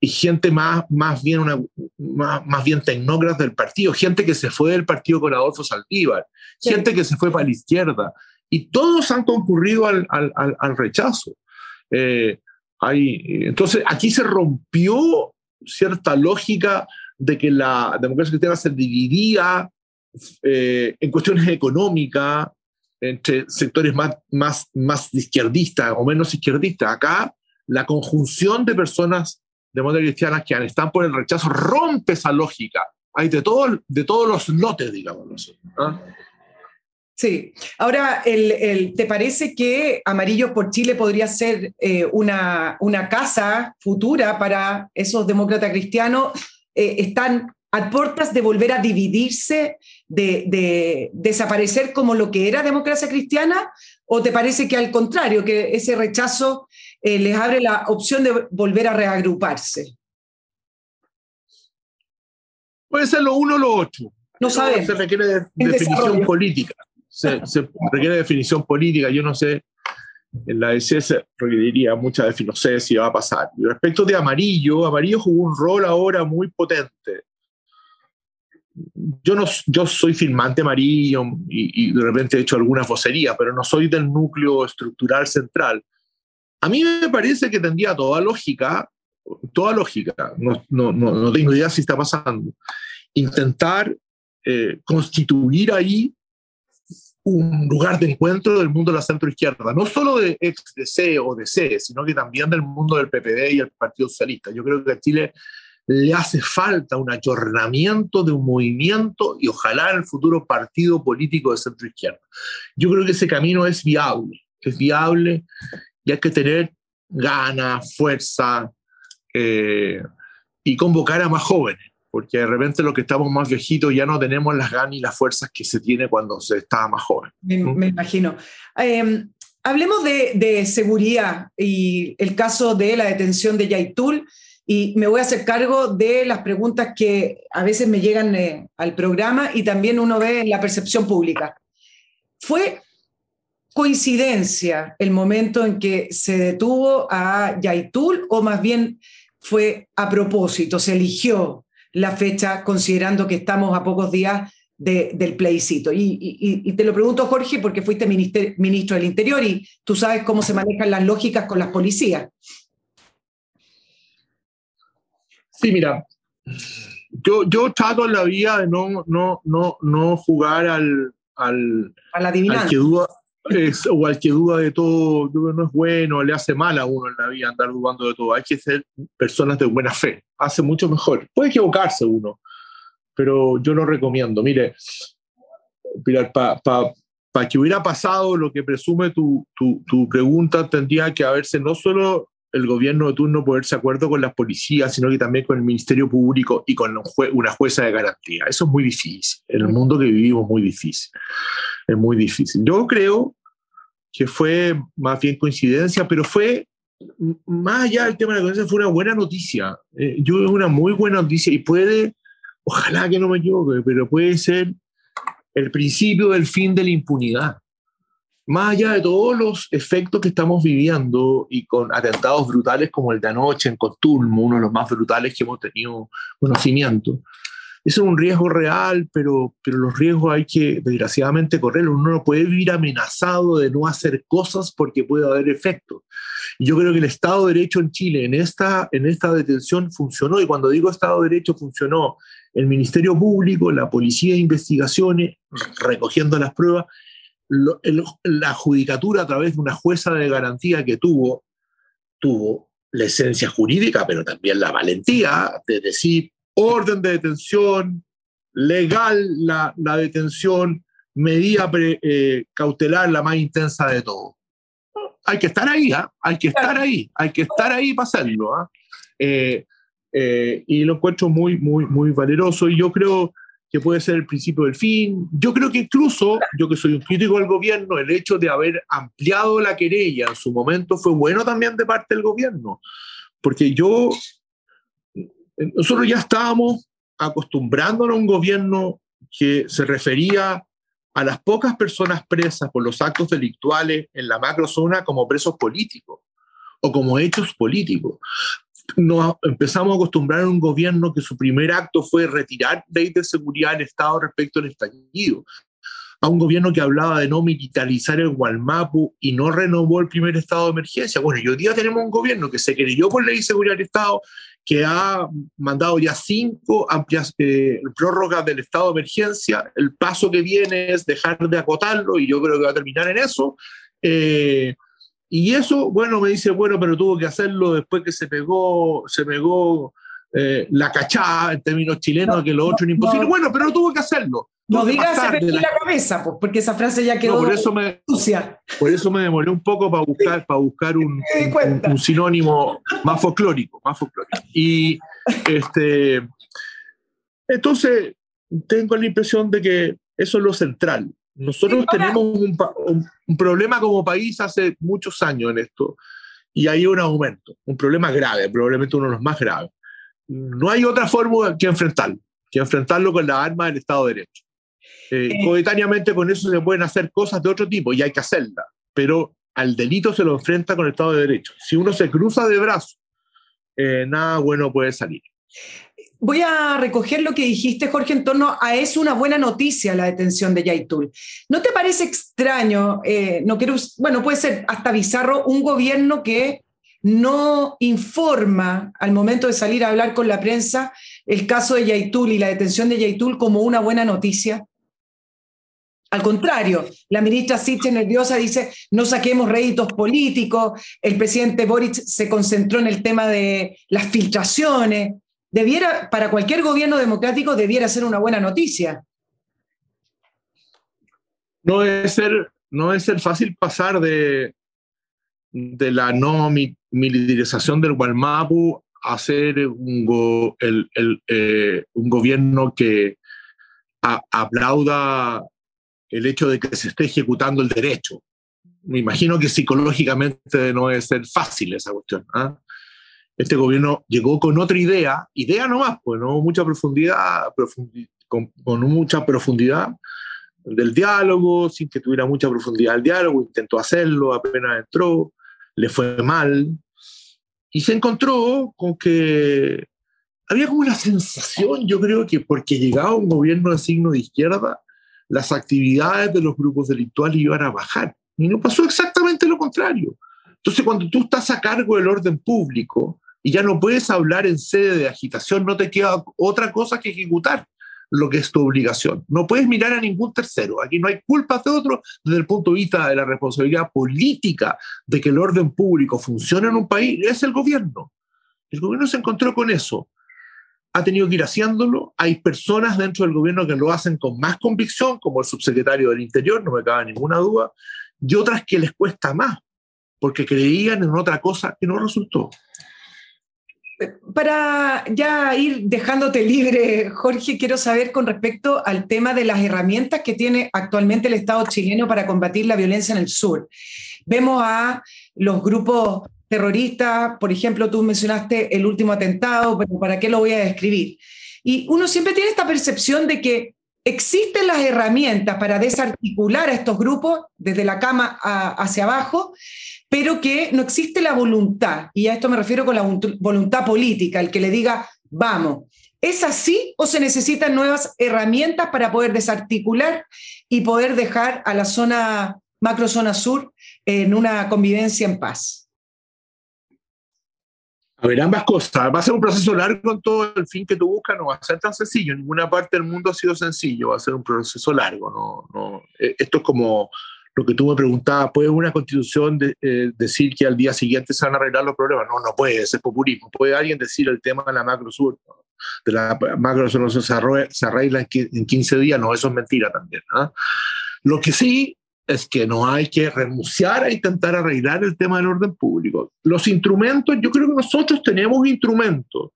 y gente más, más, bien una, más, bien tecnócrata del partido, gente que se fue del partido con Adolfo Saldívar, gente que se fue para la izquierda, y todos han concurrido al, al, al, rechazo. Eh, hay, entonces, aquí se rompió cierta lógica de que la democracia cristiana se dividía eh, en cuestiones económicas entre sectores más, más, más izquierdistas o menos izquierdistas. Acá la conjunción de personas de moda cristianas que están por el rechazo rompe esa lógica. Hay de, todo, de todos los lotes, digamos. Sí. Ahora, el, ¿te parece que Amarillo por Chile podría ser eh, una, una, casa futura para esos demócratas cristianos? Eh, ¿Están a puertas de volver a dividirse, de, de, desaparecer como lo que era democracia cristiana? ¿O te parece que al contrario, que ese rechazo eh, les abre la opción de volver a reagruparse? Puede ser lo uno o lo otro. No sabes. Se requiere definición política. Se, requiere definición política. Yo no sé, en la EC se requeriría mucha definición, no sé si va a pasar. Y respecto de Amarillo, Amarillo jugó un rol ahora muy potente. Yo, no, yo soy filmante amarillo y, y de repente he hecho algunas vocerías, pero no soy del núcleo estructural central. A mí me parece que tendría toda lógica, toda lógica, no, no, no, tengo idea si está pasando, intentar eh, constituir ahí un lugar de encuentro del mundo de la centroizquierda, no solo de ex-DC o DC, sino que también del mundo del PPD y el Partido Socialista. Yo creo que a Chile le hace falta un ayornamiento de un movimiento y ojalá en el futuro partido político de centroizquierda. Yo creo que ese camino es viable, es viable y hay que tener ganas, fuerza eh, y convocar a más jóvenes, porque de repente los que estamos más viejitos ya no tenemos las ganas y las fuerzas que se tiene cuando se estaba más joven. Me, imagino. Em, hablemos de, de, seguridad y el caso de la detención de Yaitul. Y me voy a hacer cargo de las preguntas que a veces me llegan eh, al programa y también uno ve en la percepción pública. ¿Fue coincidencia el momento en que se detuvo a Yaitul o más bien fue a propósito, se eligió la fecha considerando que estamos a pocos días del plebiscito? Y, te lo pregunto, Jorge, porque fuiste ministro del Interior y tú sabes cómo se manejan las lógicas con las policías. Sí, mira, yo, yo trato en la vida de no, no, no, no jugar al, al, a la al que duda, es, o al que duda de todo, no es bueno, le hace mal a uno en la vida andar dudando de todo. Hay que ser personas de buena fe, hace mucho mejor. Puede equivocarse uno, pero yo lo recomiendo. Mire, Pilar, para que hubiera pasado lo que presume tu, tu, tu, pregunta, tendría que haberse no solo el gobierno de turno ponerse acuerdo con las policías, sino que también con el Ministerio Público y con una jueza de garantía. Eso es muy difícil. En el mundo que vivimos es muy difícil. Es muy difícil. Yo creo que fue más bien coincidencia, pero fue, más allá del tema de la coincidencia, fue una buena noticia. Eh, yo es una muy buena noticia y puede, ojalá que no me equivoque, pero puede ser el principio del fin de la impunidad más allá de todos los efectos que estamos viviendo y con atentados brutales como el de anoche en Costurmo, uno de los más brutales que hemos tenido conocimiento, eso es un riesgo real, pero, pero los riesgos hay que desgraciadamente correr. Uno no puede vivir amenazado de no hacer cosas porque puede haber efectos. Y yo creo que el Estado de Derecho en Chile en esta, en esta detención funcionó, y cuando digo Estado de Derecho funcionó el Ministerio Público, la Policía de Investigaciones, recogiendo las pruebas, la judicatura a través de una jueza de garantía que tuvo, tuvo la esencia jurídica, pero también la valentía de decir orden de detención, legal la, la detención, medida eh, cautelar la más intensa de todo. Hay que estar ahí, ¿ah? hay que estar ahí, hay que estar ahí para hacerlo. ¿ah? Eh, eh, y lo encuentro muy, muy, muy valeroso y yo creo que puede ser el principio del fin. Yo creo que incluso, yo que soy un crítico del gobierno, el hecho de haber ampliado la querella en su momento fue bueno también de parte del gobierno, porque yo, nosotros ya estábamos acostumbrándonos a un gobierno que se refería a las pocas personas presas por los actos delictuales en la macrozona como presos políticos o como hechos políticos. Nos empezamos a acostumbrar a un gobierno que su primer acto fue retirar ley de seguridad del Estado respecto al estallido, a un gobierno que hablaba de no militarizar el Gualmapu y no renovó el primer estado de emergencia. Bueno, y hoy día tenemos un gobierno que se creyó por ley de seguridad del Estado, que ha mandado ya cinco amplias eh, prórrogas del estado de emergencia. El paso que viene es dejar de acotarlo y yo creo que va a terminar en eso. Eh, y eso, bueno, me dice, bueno, pero tuvo que hacerlo después que se pegó, se pegó eh, la cachada en términos chilenos, que lo otro era imposible. bueno, pero tuvo que hacerlo. No digas se la... la cabeza, pues, porque esa frase ya quedó por eso me, sucia. Por eso me demoré un poco para buscar, para buscar un, un, sinónimo más folclórico, más folclórico. Y este, entonces tengo la impresión de que eso es lo central. Nosotros tenemos un, problema como país hace muchos años en esto y hay un aumento, un problema grave, probablemente uno de los más graves. No hay otra forma que enfrentarlo, que enfrentarlo con la arma del Estado de Derecho. Eh, eh. coetáneamente con eso se pueden hacer cosas de otro tipo y hay que hacerlas, pero al delito se lo enfrenta con el Estado de Derecho. Si uno se cruza de brazos, eh, nada bueno puede salir voy a recoger lo que dijiste, Jorge, en torno a es una buena noticia la detención de Yaitul. ¿No te parece extraño, eh, no quiero, bueno, puede ser hasta bizarro, un gobierno que no informa al momento de salir a hablar con la prensa el caso de Yaitul y la detención de Yaitul como una buena noticia? Al contrario, la ministra Sitche nerviosa dice, no saquemos réditos políticos, el presidente Boric se concentró en el tema de las filtraciones, debiera, para cualquier gobierno democrático, debiera ser una buena noticia. No debe ser, no debe ser fácil pasar de, de la no militarización del Gualmapu a ser eh, un gobierno que aplauda el hecho de que se esté ejecutando el derecho. Me imagino que psicológicamente no debe ser fácil esa cuestión. ¿ah? este gobierno llegó con otra idea, idea nomás, pues no mucha profundidad, con, mucha profundidad del diálogo, sin que tuviera mucha profundidad el diálogo, intentó hacerlo, apenas entró, le fue mal, y se encontró con que había como una sensación, yo creo que porque llegaba un gobierno de signo de izquierda, las actividades de los grupos delictuales iban a bajar. Y no pasó exactamente lo contrario. Entonces, cuando tú estás a cargo del orden público, y ya no puedes hablar en sede de agitación, no te queda otra cosa que ejecutar lo que es tu obligación. No puedes mirar a ningún tercero. Aquí no hay culpas de otro desde el punto de vista de la responsabilidad política de que el orden público funcione en un país. Es el gobierno. El gobierno se encontró con eso. Ha tenido que ir haciéndolo. Hay personas dentro del gobierno que lo hacen con más convicción, como el subsecretario del Interior, no me cabe ninguna duda, y otras que les cuesta más porque creían en otra cosa que no resultó. Para ya ir dejándote libre, Jorge, quiero saber con respecto al tema de las herramientas que tiene actualmente el Estado chileno para combatir la violencia en el sur. Vemos a los grupos terroristas, por ejemplo, tú mencionaste el último atentado, pero ¿para qué lo voy a describir? Y uno siempre tiene esta percepción de que existen las herramientas para desarticular a estos grupos desde la cama hacia abajo, pero que no existe la voluntad, y a esto me refiero con la voluntad política, el que le diga, vamos, ¿es así o se necesitan nuevas herramientas para poder desarticular y poder dejar a la zona, macrozona sur, en una convivencia en paz? A ver, ambas cosas. Va a ser un proceso largo en todo el fin que tú buscas, no va a ser tan sencillo. En ninguna parte del mundo ha sido sencillo, va a ser un proceso largo. No, no. Eh, esto es como lo que tú me preguntabas, ¿puede una constitución eh, decir que al día siguiente se van a arreglar los problemas? No, no puede, es populismo. ¿Puede alguien decir el tema de la macro sur, de la macro sur se, se arregla en 15 días? No, eso es mentira también. ¿ah? Lo que sí es que no hay que renunciar a intentar arreglar el tema del orden público. Los instrumentos, yo creo que nosotros tenemos instrumentos,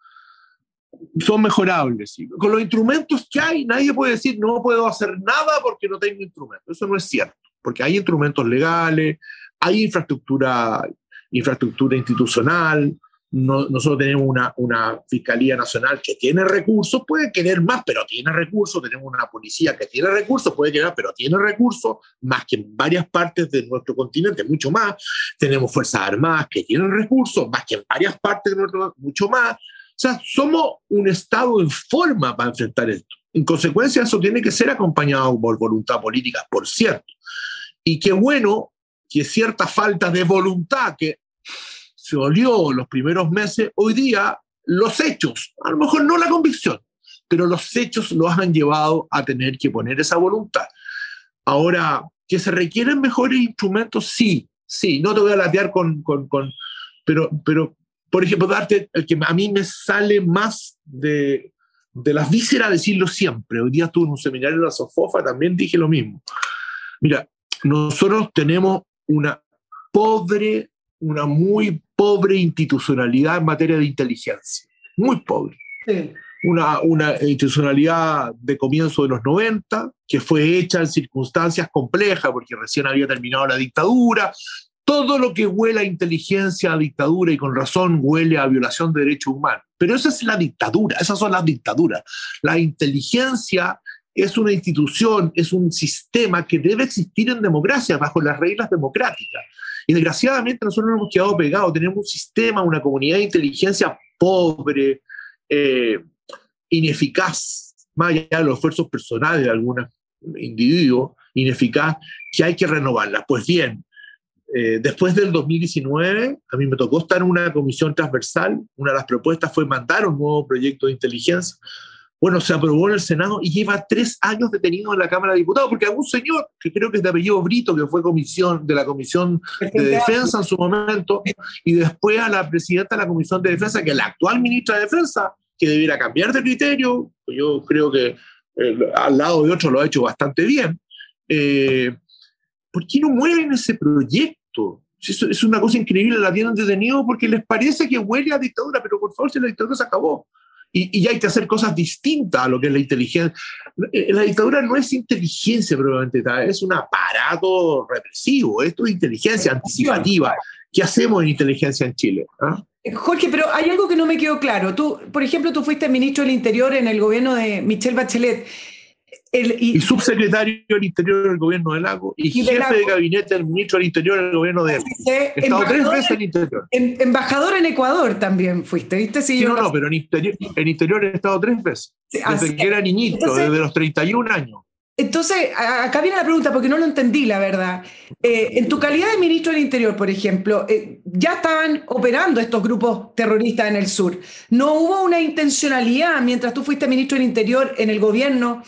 son mejorables. Con los instrumentos que hay, nadie puede decir no puedo hacer nada porque no tengo instrumentos. Eso no es cierto porque hay instrumentos legales, hay infraestructura, infraestructura institucional, nosotros tenemos una, una, Fiscalía Nacional que tiene recursos, puede querer más, pero tiene recursos, tenemos una policía que tiene recursos, puede querer, pero tiene recursos, más que en varias partes de nuestro continente, mucho más, tenemos Fuerzas Armadas que tienen recursos, más que en varias partes de nuestro, mucho más, o sea, somos un Estado en forma para enfrentar esto. En consecuencia, eso tiene que ser acompañado por voluntad política, por cierto. Y qué bueno que cierta falta de voluntad que se olió los primeros meses, hoy día los hechos, a lo mejor no la convicción, pero los hechos los han llevado a tener que poner esa voluntad. Ahora, que se requieren mejores instrumentos, sí, sí, no te voy a latear con, con, con pero, pero, por ejemplo, darte el que a mí me sale más de, de las vísceras decirlo siempre. Hoy día estuve en un seminario en la Sofofa, también dije lo mismo. Mira, nosotros tenemos una pobre, una muy pobre institucionalidad en materia de inteligencia, muy pobre. Una, una institucionalidad de comienzo de los 90, que fue hecha en circunstancias complejas, porque recién había terminado la dictadura, todo lo que huele a inteligencia, a dictadura, y con razón huele a violación de derechos humanos. Pero esa es la dictadura, esas son las dictaduras. La inteligencia es una institución, es un sistema que debe existir en democracia, bajo las reglas democráticas. Y desgraciadamente nosotros nos hemos quedado pegados, tenemos un sistema, una comunidad de inteligencia pobre, eh, ineficaz, más allá de los esfuerzos personales de algunos individuos, ineficaz, que hay que renovarla. Pues bien, eh, después del 2019, a mí me tocó estar en una comisión transversal. Una de las propuestas fue mandar un nuevo proyecto de inteligencia. Bueno, se aprobó en el Senado y lleva tres años detenido en la Cámara de Diputados, porque un señor, que creo que es de apellido Brito, que fue comisión de la Comisión de Defensa en su momento, y después a la presidenta de la Comisión de Defensa, que es la actual ministra de Defensa, que debiera cambiar de criterio, yo creo que eh, al lado de otro lo ha hecho bastante bien. Eh, ¿Por qué no mueven ese proyecto? es una cosa increíble, la tienen detenido porque les parece que huele a dictadura, pero por favor, si la dictadura se acabó. Y, y, hay que hacer cosas distintas a lo que es la inteligencia. Eh, la dictadura no es inteligencia probablemente, es un aparato represivo, esto es inteligencia anticipativa. ¿Qué hacemos en inteligencia en Chile? ¿Ah? Jorge, pero hay algo que no me quedó claro. Tú, por ejemplo, tú fuiste ministro del Interior en el gobierno de Michelle Bachelet y, subsecretario del Interior del gobierno de Lago y, jefe de, gabinete del ministro del Interior del gobierno de He estado tres veces en Interior. embajador en Ecuador también fuiste, ¿viste? Sí, no, no, pero en Interior, en interior he estado tres veces. desde que era niñito, desde los 31 años. Entonces, acá viene la pregunta, porque no lo entendí, la verdad. Eh, en tu calidad de ministro del Interior, por ejemplo, eh, ya estaban operando estos grupos terroristas en el sur. ¿No hubo una intencionalidad mientras tú fuiste ministro del Interior en el gobierno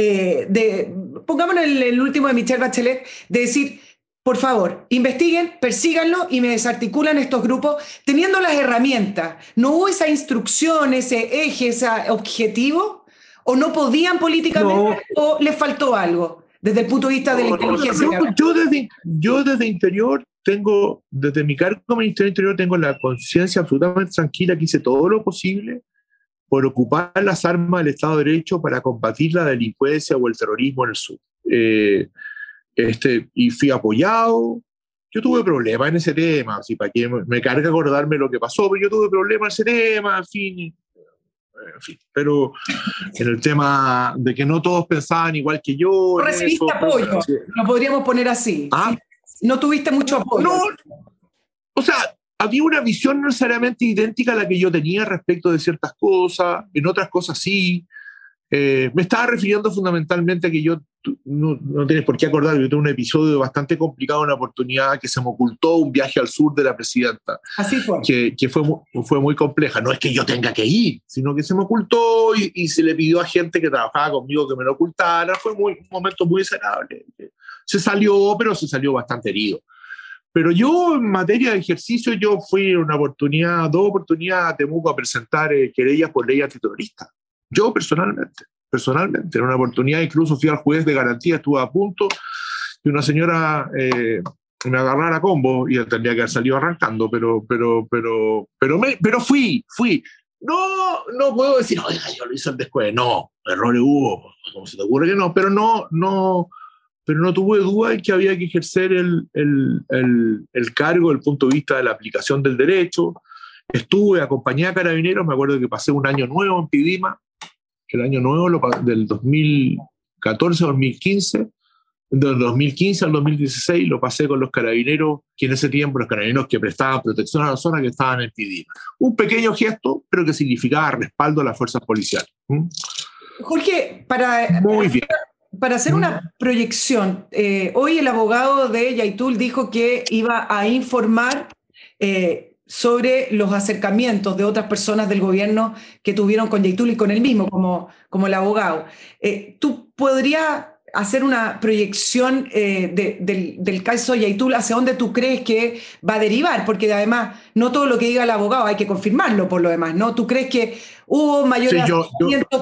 eh, de, pongámonos el, el último de Michelle Bachelet, de decir, por favor, investiguen, persíganlo y me desarticulan estos grupos teniendo las herramientas. ¿No hubo esa instrucción, ese eje, ese objetivo? ¿O no podían políticamente o les faltó algo desde el punto de vista de la inteligencia? yo, desde, yo desde interior tengo, desde mi cargo como Ministerio Interior, tengo la conciencia absolutamente tranquila que hice todo lo posible por ocupar las armas del Estado de Derecho para combatir la delincuencia o el terrorismo en el sur. Eh, este, y fui apoyado. Yo tuve problemas en ese tema, así para que me, carga acordarme lo que pasó, pero yo tuve problemas en ese tema, en fin. En fin, pero en el tema de que no todos pensaban igual que yo. No recibiste apoyo, lo podríamos poner así. ¿Ah? No tuviste mucho apoyo. No, o sea, había una visión no necesariamente idéntica a la que yo tenía respecto de ciertas cosas, en otras cosas sí. Eh, me estaba refiriendo fundamentalmente a que yo, no, no, tienes por qué acordar, yo tuve un episodio bastante complicado, una oportunidad que se me ocultó un viaje al sur de la presidenta. Así fue. Que, que fue, fue muy compleja. No es que yo tenga que ir, sino que se me ocultó y, y, se le pidió a gente que trabajaba conmigo que me lo ocultara. Fue muy, un momento muy desagradable se salió, pero se salió bastante herido. Pero yo, en materia de ejercicio, yo fui una oportunidad, dos oportunidades a Temuco a presentar eh, querellas por ley antiterrorista. Yo personalmente, personalmente, en una oportunidad incluso fui al juez de garantía, estuve a punto de una señora eh, me agarrara a combo y tendría que haber salido arrancando, pero, pero, pero, pero, me, pero fui, fui. No, no puedo decir, oiga, yo lo hice después. No, errores hubo, como se te ocurre que no, pero no, no, pero no tuve duda en que había que ejercer el, el, el, cargo desde el punto de vista de la aplicación del derecho. Estuve, acompañé a carabineros, me acuerdo que pasé un año nuevo en Pidima, el año nuevo del 2014-2015, del 2015 al 2016 lo pasé con los carabineros, que en ese tiempo los carabineros que prestaban protección a la zona que estaban en Pidima. Un pequeño gesto, pero que significaba respaldo a las fuerzas policiales. ¿Mm? Jorge, para, Muy bien para hacer una proyección, eh, hoy el abogado de Yaitul dijo que iba a informar eh, sobre los acercamientos de otras personas del gobierno que tuvieron con Yaitul y con él mismo como, como el abogado. Eh, ¿Tú podrías hacer una proyección del, del, caso Yaitul hacia dónde tú crees que va a derivar? Porque además no todo lo que diga el abogado hay que confirmarlo por lo demás, ¿no? ¿Tú crees que Hubo mayores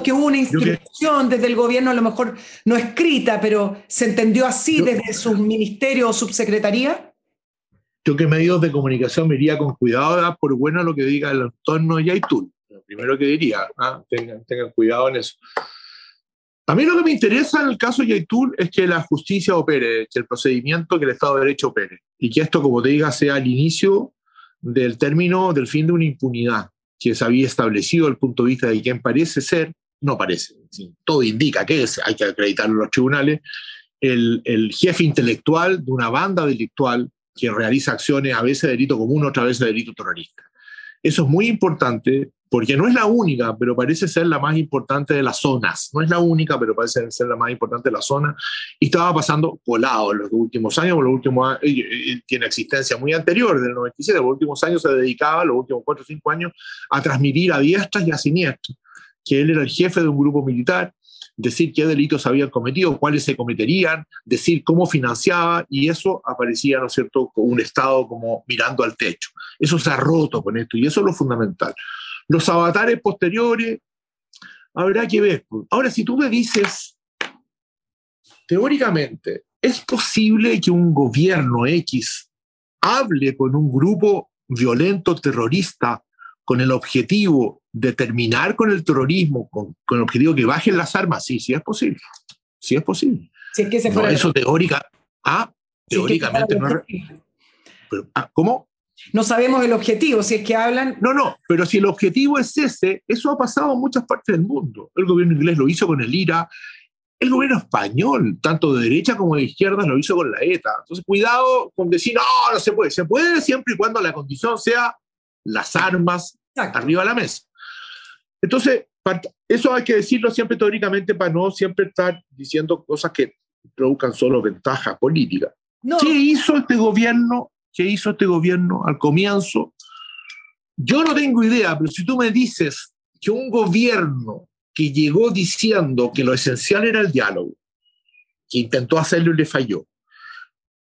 que hubo una instrucción desde el gobierno, a lo mejor no escrita, pero se entendió así desde su ministerio o subsecretaría. Yo que medios de comunicación me iría con cuidado, por bueno lo que diga el entorno de Yaitul. Lo primero que diría, ¿ah? tengan, tengan cuidado en eso. A mí lo que me interesa en el caso de Yaitul es que la justicia opere, que el procedimiento, que el Estado de Derecho opere. Y que esto, como te diga, sea el inicio del término, del fin de una impunidad que se había establecido el punto de vista de quien parece ser, no parece, todo indica que es, hay que acreditarlo en los tribunales, el, el, jefe intelectual de una banda delictual que realiza acciones a veces de delito común, otra vez de delito terrorista. Eso es muy importante porque no es la única, pero parece ser la más importante de las zonas. No es la única, pero parece ser la más importante de la zona. Y estaba pasando colado en los últimos años, los últimos, tiene existencia muy anterior, del 97, los últimos años se dedicaba, los últimos 4 o 5 años, a transmitir a diestras y a siniestras, que él era el jefe de un grupo militar, decir qué delitos habían cometido, cuáles se cometerían, decir cómo financiaba, y eso aparecía, ¿no es cierto?, con un Estado como mirando al techo. Eso se ha roto con esto, y eso es lo fundamental. Los avatares posteriores, habrá que ver. Ahora, si tú me dices, teóricamente, ¿es posible que un gobierno X hable con un grupo violento terrorista con el objetivo de terminar con el terrorismo, con, el objetivo de que bajen las armas? Sí, sí es posible. Sí es posible. Si es que se no, eso teórica. Ah, teóricamente no. Pero, ah, ¿Cómo? No sabemos el objetivo, si es que hablan... No, no, pero si el objetivo es ese, eso ha pasado en muchas partes del mundo. El gobierno inglés lo hizo con el IRA, el gobierno español, tanto de derecha como de izquierda, lo hizo con la ETA. Entonces, cuidado con decir, no, no se puede. Se puede siempre y cuando la condición sea las armas arriba de la mesa. Entonces, eso hay que decirlo siempre teóricamente para no siempre estar diciendo cosas que produzcan solo ventaja política. ¿Qué hizo este gobierno ¿Qué hizo este gobierno al comienzo? Yo no tengo idea, pero si tú me dices que un gobierno que llegó diciendo que lo esencial era el diálogo, que intentó hacerlo y le falló,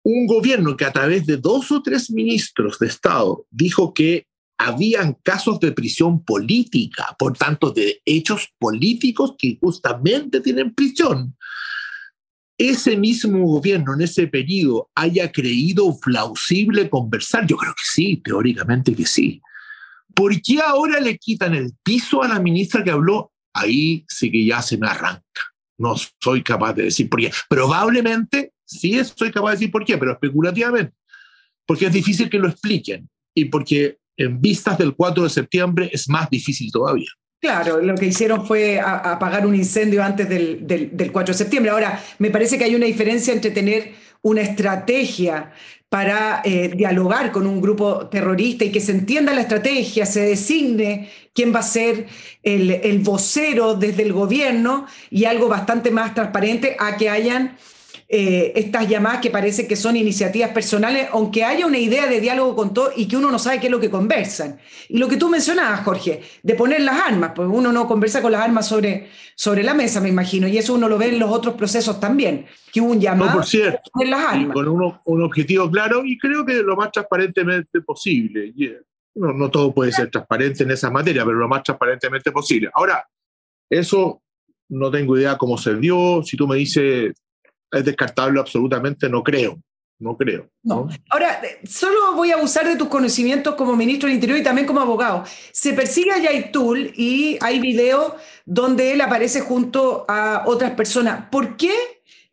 un gobierno que a través de dos o tres ministros de Estado dijo que habían casos de prisión política, por tanto, de hechos políticos que justamente tienen prisión. Ese mismo gobierno en ese periodo haya creído plausible conversar? Yo creo que sí, teóricamente que sí. ¿Por qué ahora le quitan el piso a la ministra que habló? Ahí sí que ya se me arranca. No soy capaz de decir por qué. Probablemente sí soy capaz de decir por qué, pero especulativamente. Porque es difícil que lo expliquen y porque en vistas del 4 de septiembre es más difícil todavía. Claro, lo que hicieron fue apagar un incendio antes del, 4 de septiembre. Ahora, me parece que hay una diferencia entre tener una estrategia para eh, dialogar con un grupo terrorista y que se entienda la estrategia, se designe quién va a ser el vocero desde el gobierno y algo bastante más transparente a que hayan eh, estas llamadas que parece que son iniciativas personales, aunque haya una idea de diálogo con todo y que uno no sabe qué es lo que conversan. Y lo que tú mencionabas, Jorge, de poner las armas, pues uno no conversa con las armas sobre, sobre la mesa, me imagino, y eso uno lo ve en los otros procesos también, que hubo un llamado por cierto, a poner las armas. Con un objetivo claro y creo que lo más transparentemente posible. No, no todo puede ser transparente en esa materia, pero lo más transparentemente posible. Ahora, eso no tengo idea cómo se dio. Si tú me dices, es descartable absolutamente, no creo. No creo. No. Ahora, solo voy a abusar de tus conocimientos como ministro del Interior y también como abogado. Se persigue a Yaitul y hay videos donde él aparece junto a otras personas. ¿Por qué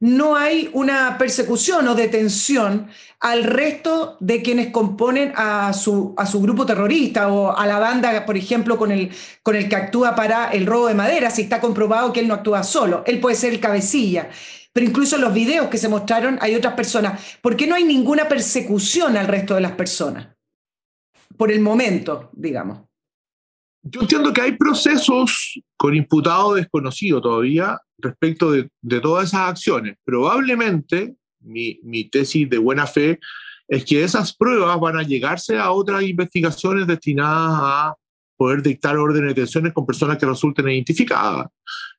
no hay una persecución o detención al resto de quienes componen a su, a su grupo terrorista o a la banda, por ejemplo, con el, con el que actúa para el robo de madera, si está comprobado que él no actúa solo? Él puede ser el cabecilla pero incluso en los videos que se mostraron hay otras personas. ¿Por qué no hay ninguna persecución al resto de las personas? Por el momento, digamos. Yo entiendo que hay procesos con imputados desconocidos todavía respecto de, todas esas acciones. Probablemente, mi, mi tesis de buena fe es que esas pruebas van a llegarse a otras investigaciones destinadas a poder dictar órdenes de detenciones con personas que resulten identificadas.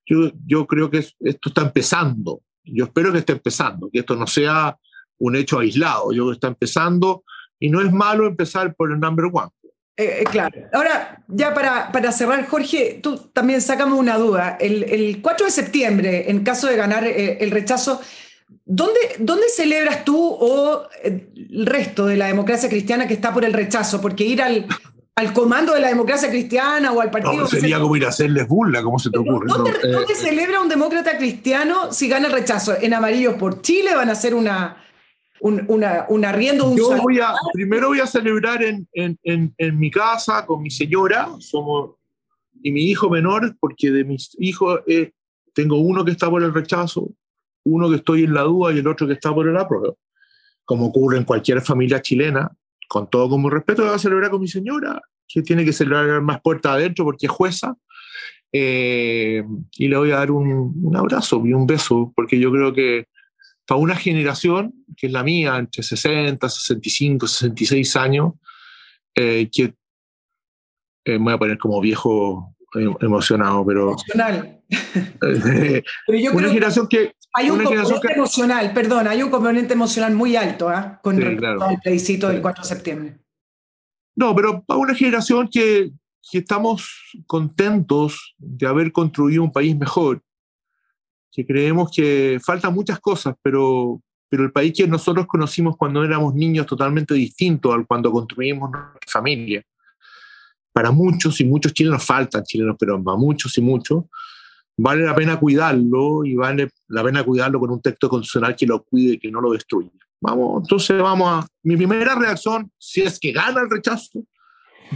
Yo, yo creo que esto está empezando. Yo espero que esté empezando, que esto no sea un hecho aislado. Yo está empezando y no es malo empezar por el number one. Eh, eh, claro. Ahora, ya para, para, cerrar, Jorge, tú también sacamos una duda. El, el 4 de septiembre, en caso de ganar eh, el rechazo, ¿dónde, ¿dónde celebras tú o el resto de la democracia cristiana que está por el rechazo? Porque ir al, al comando de la democracia cristiana o al partido. No, sería como ir a hacerles burla, ¿cómo se te ocurre? ¿Dónde, eh, celebra un demócrata cristiano si gana el rechazo? ¿En Amarillos por Chile van a hacer una, un, una, un arriendo? Un Yo voy a, primero voy a celebrar en, en, en, mi casa con mi señora somos, y mi hijo menor, porque de mis hijos eh, tengo uno que está por el rechazo, uno que estoy en la duda y el otro que está por el apruebo. Como ocurre en cualquier familia chilena, con todo como respeto, voy a celebrar con mi señora, que tiene que celebrar más puerta adentro porque es jueza. Eh, y le voy a dar un, un, abrazo y un beso, porque yo creo que para una generación, que es la mía, entre 60, 65, 66 años, eh, que eh, me voy a poner como viejo emocionado, pero... Emocional. pero yo una generación que, hay un componente emocional, perdón, hay un componente emocional muy alto ¿ah? con el plebiscito del 4 de septiembre. No, pero para una generación que, que, estamos contentos de haber construido un país mejor, que creemos que faltan muchas cosas, pero, pero el país que nosotros conocimos cuando éramos niños totalmente distinto al cuando construimos nuestra familia. Para muchos y muchos chilenos faltan chilenos, pero para muchos y muchos, vale la pena cuidarlo y vale la pena cuidarlo con un texto constitucional que lo cuide y que no lo destruya. Vamos, entonces vamos a... Mi primera reacción, si es que gana el rechazo,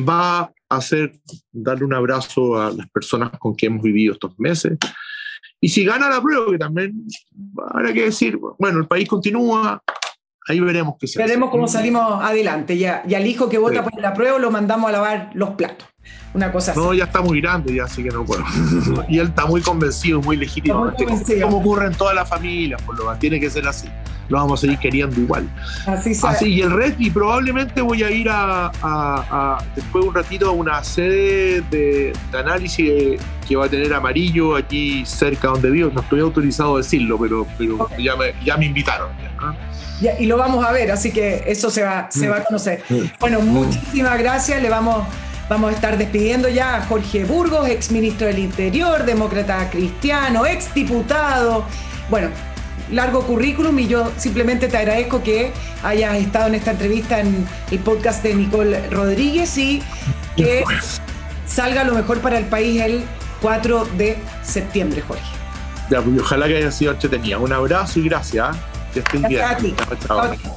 va a ser darle un abrazo a las personas con que hemos vivido estos meses. Y si gana la prueba, que también habrá que decir, bueno, el país continúa, ahí veremos qué se Veremos cómo salimos adelante. Y, y al hijo que vota por la prueba lo mandamos a lavar los platos. Una cosa No, ya está muy grande, ya así que no puedo. y él está muy convencido, muy legítimo. Como ocurre en todas las familias, por lo menos, tiene que ser así. Lo vamos a seguir queriendo igual. Así, así y el resto, y probablemente voy a ir a, después un ratito a una sede de, análisis que va a tener amarillo aquí cerca donde vivo. No estoy autorizado a decirlo, pero, pero ya, me, ya me invitaron. y lo vamos a ver, así que eso se va, se va a conocer. Mm. Bueno, mm. muchísimas gracias. Le vamos Vamos a estar despidiendo ya a Jorge Burgos, ex ministro del Interior, demócrata cristiano, ex diputado. Bueno, largo currículum y yo simplemente te agradezco que hayas estado en esta entrevista en el podcast de Nicole Rodríguez y que salga lo mejor para el país el 4 de septiembre, Jorge. Ya, pues, ojalá que haya sido entretenida. Un abrazo y gracias. ¿ah? Que estén bien. Gracias a ti. Chao, chao.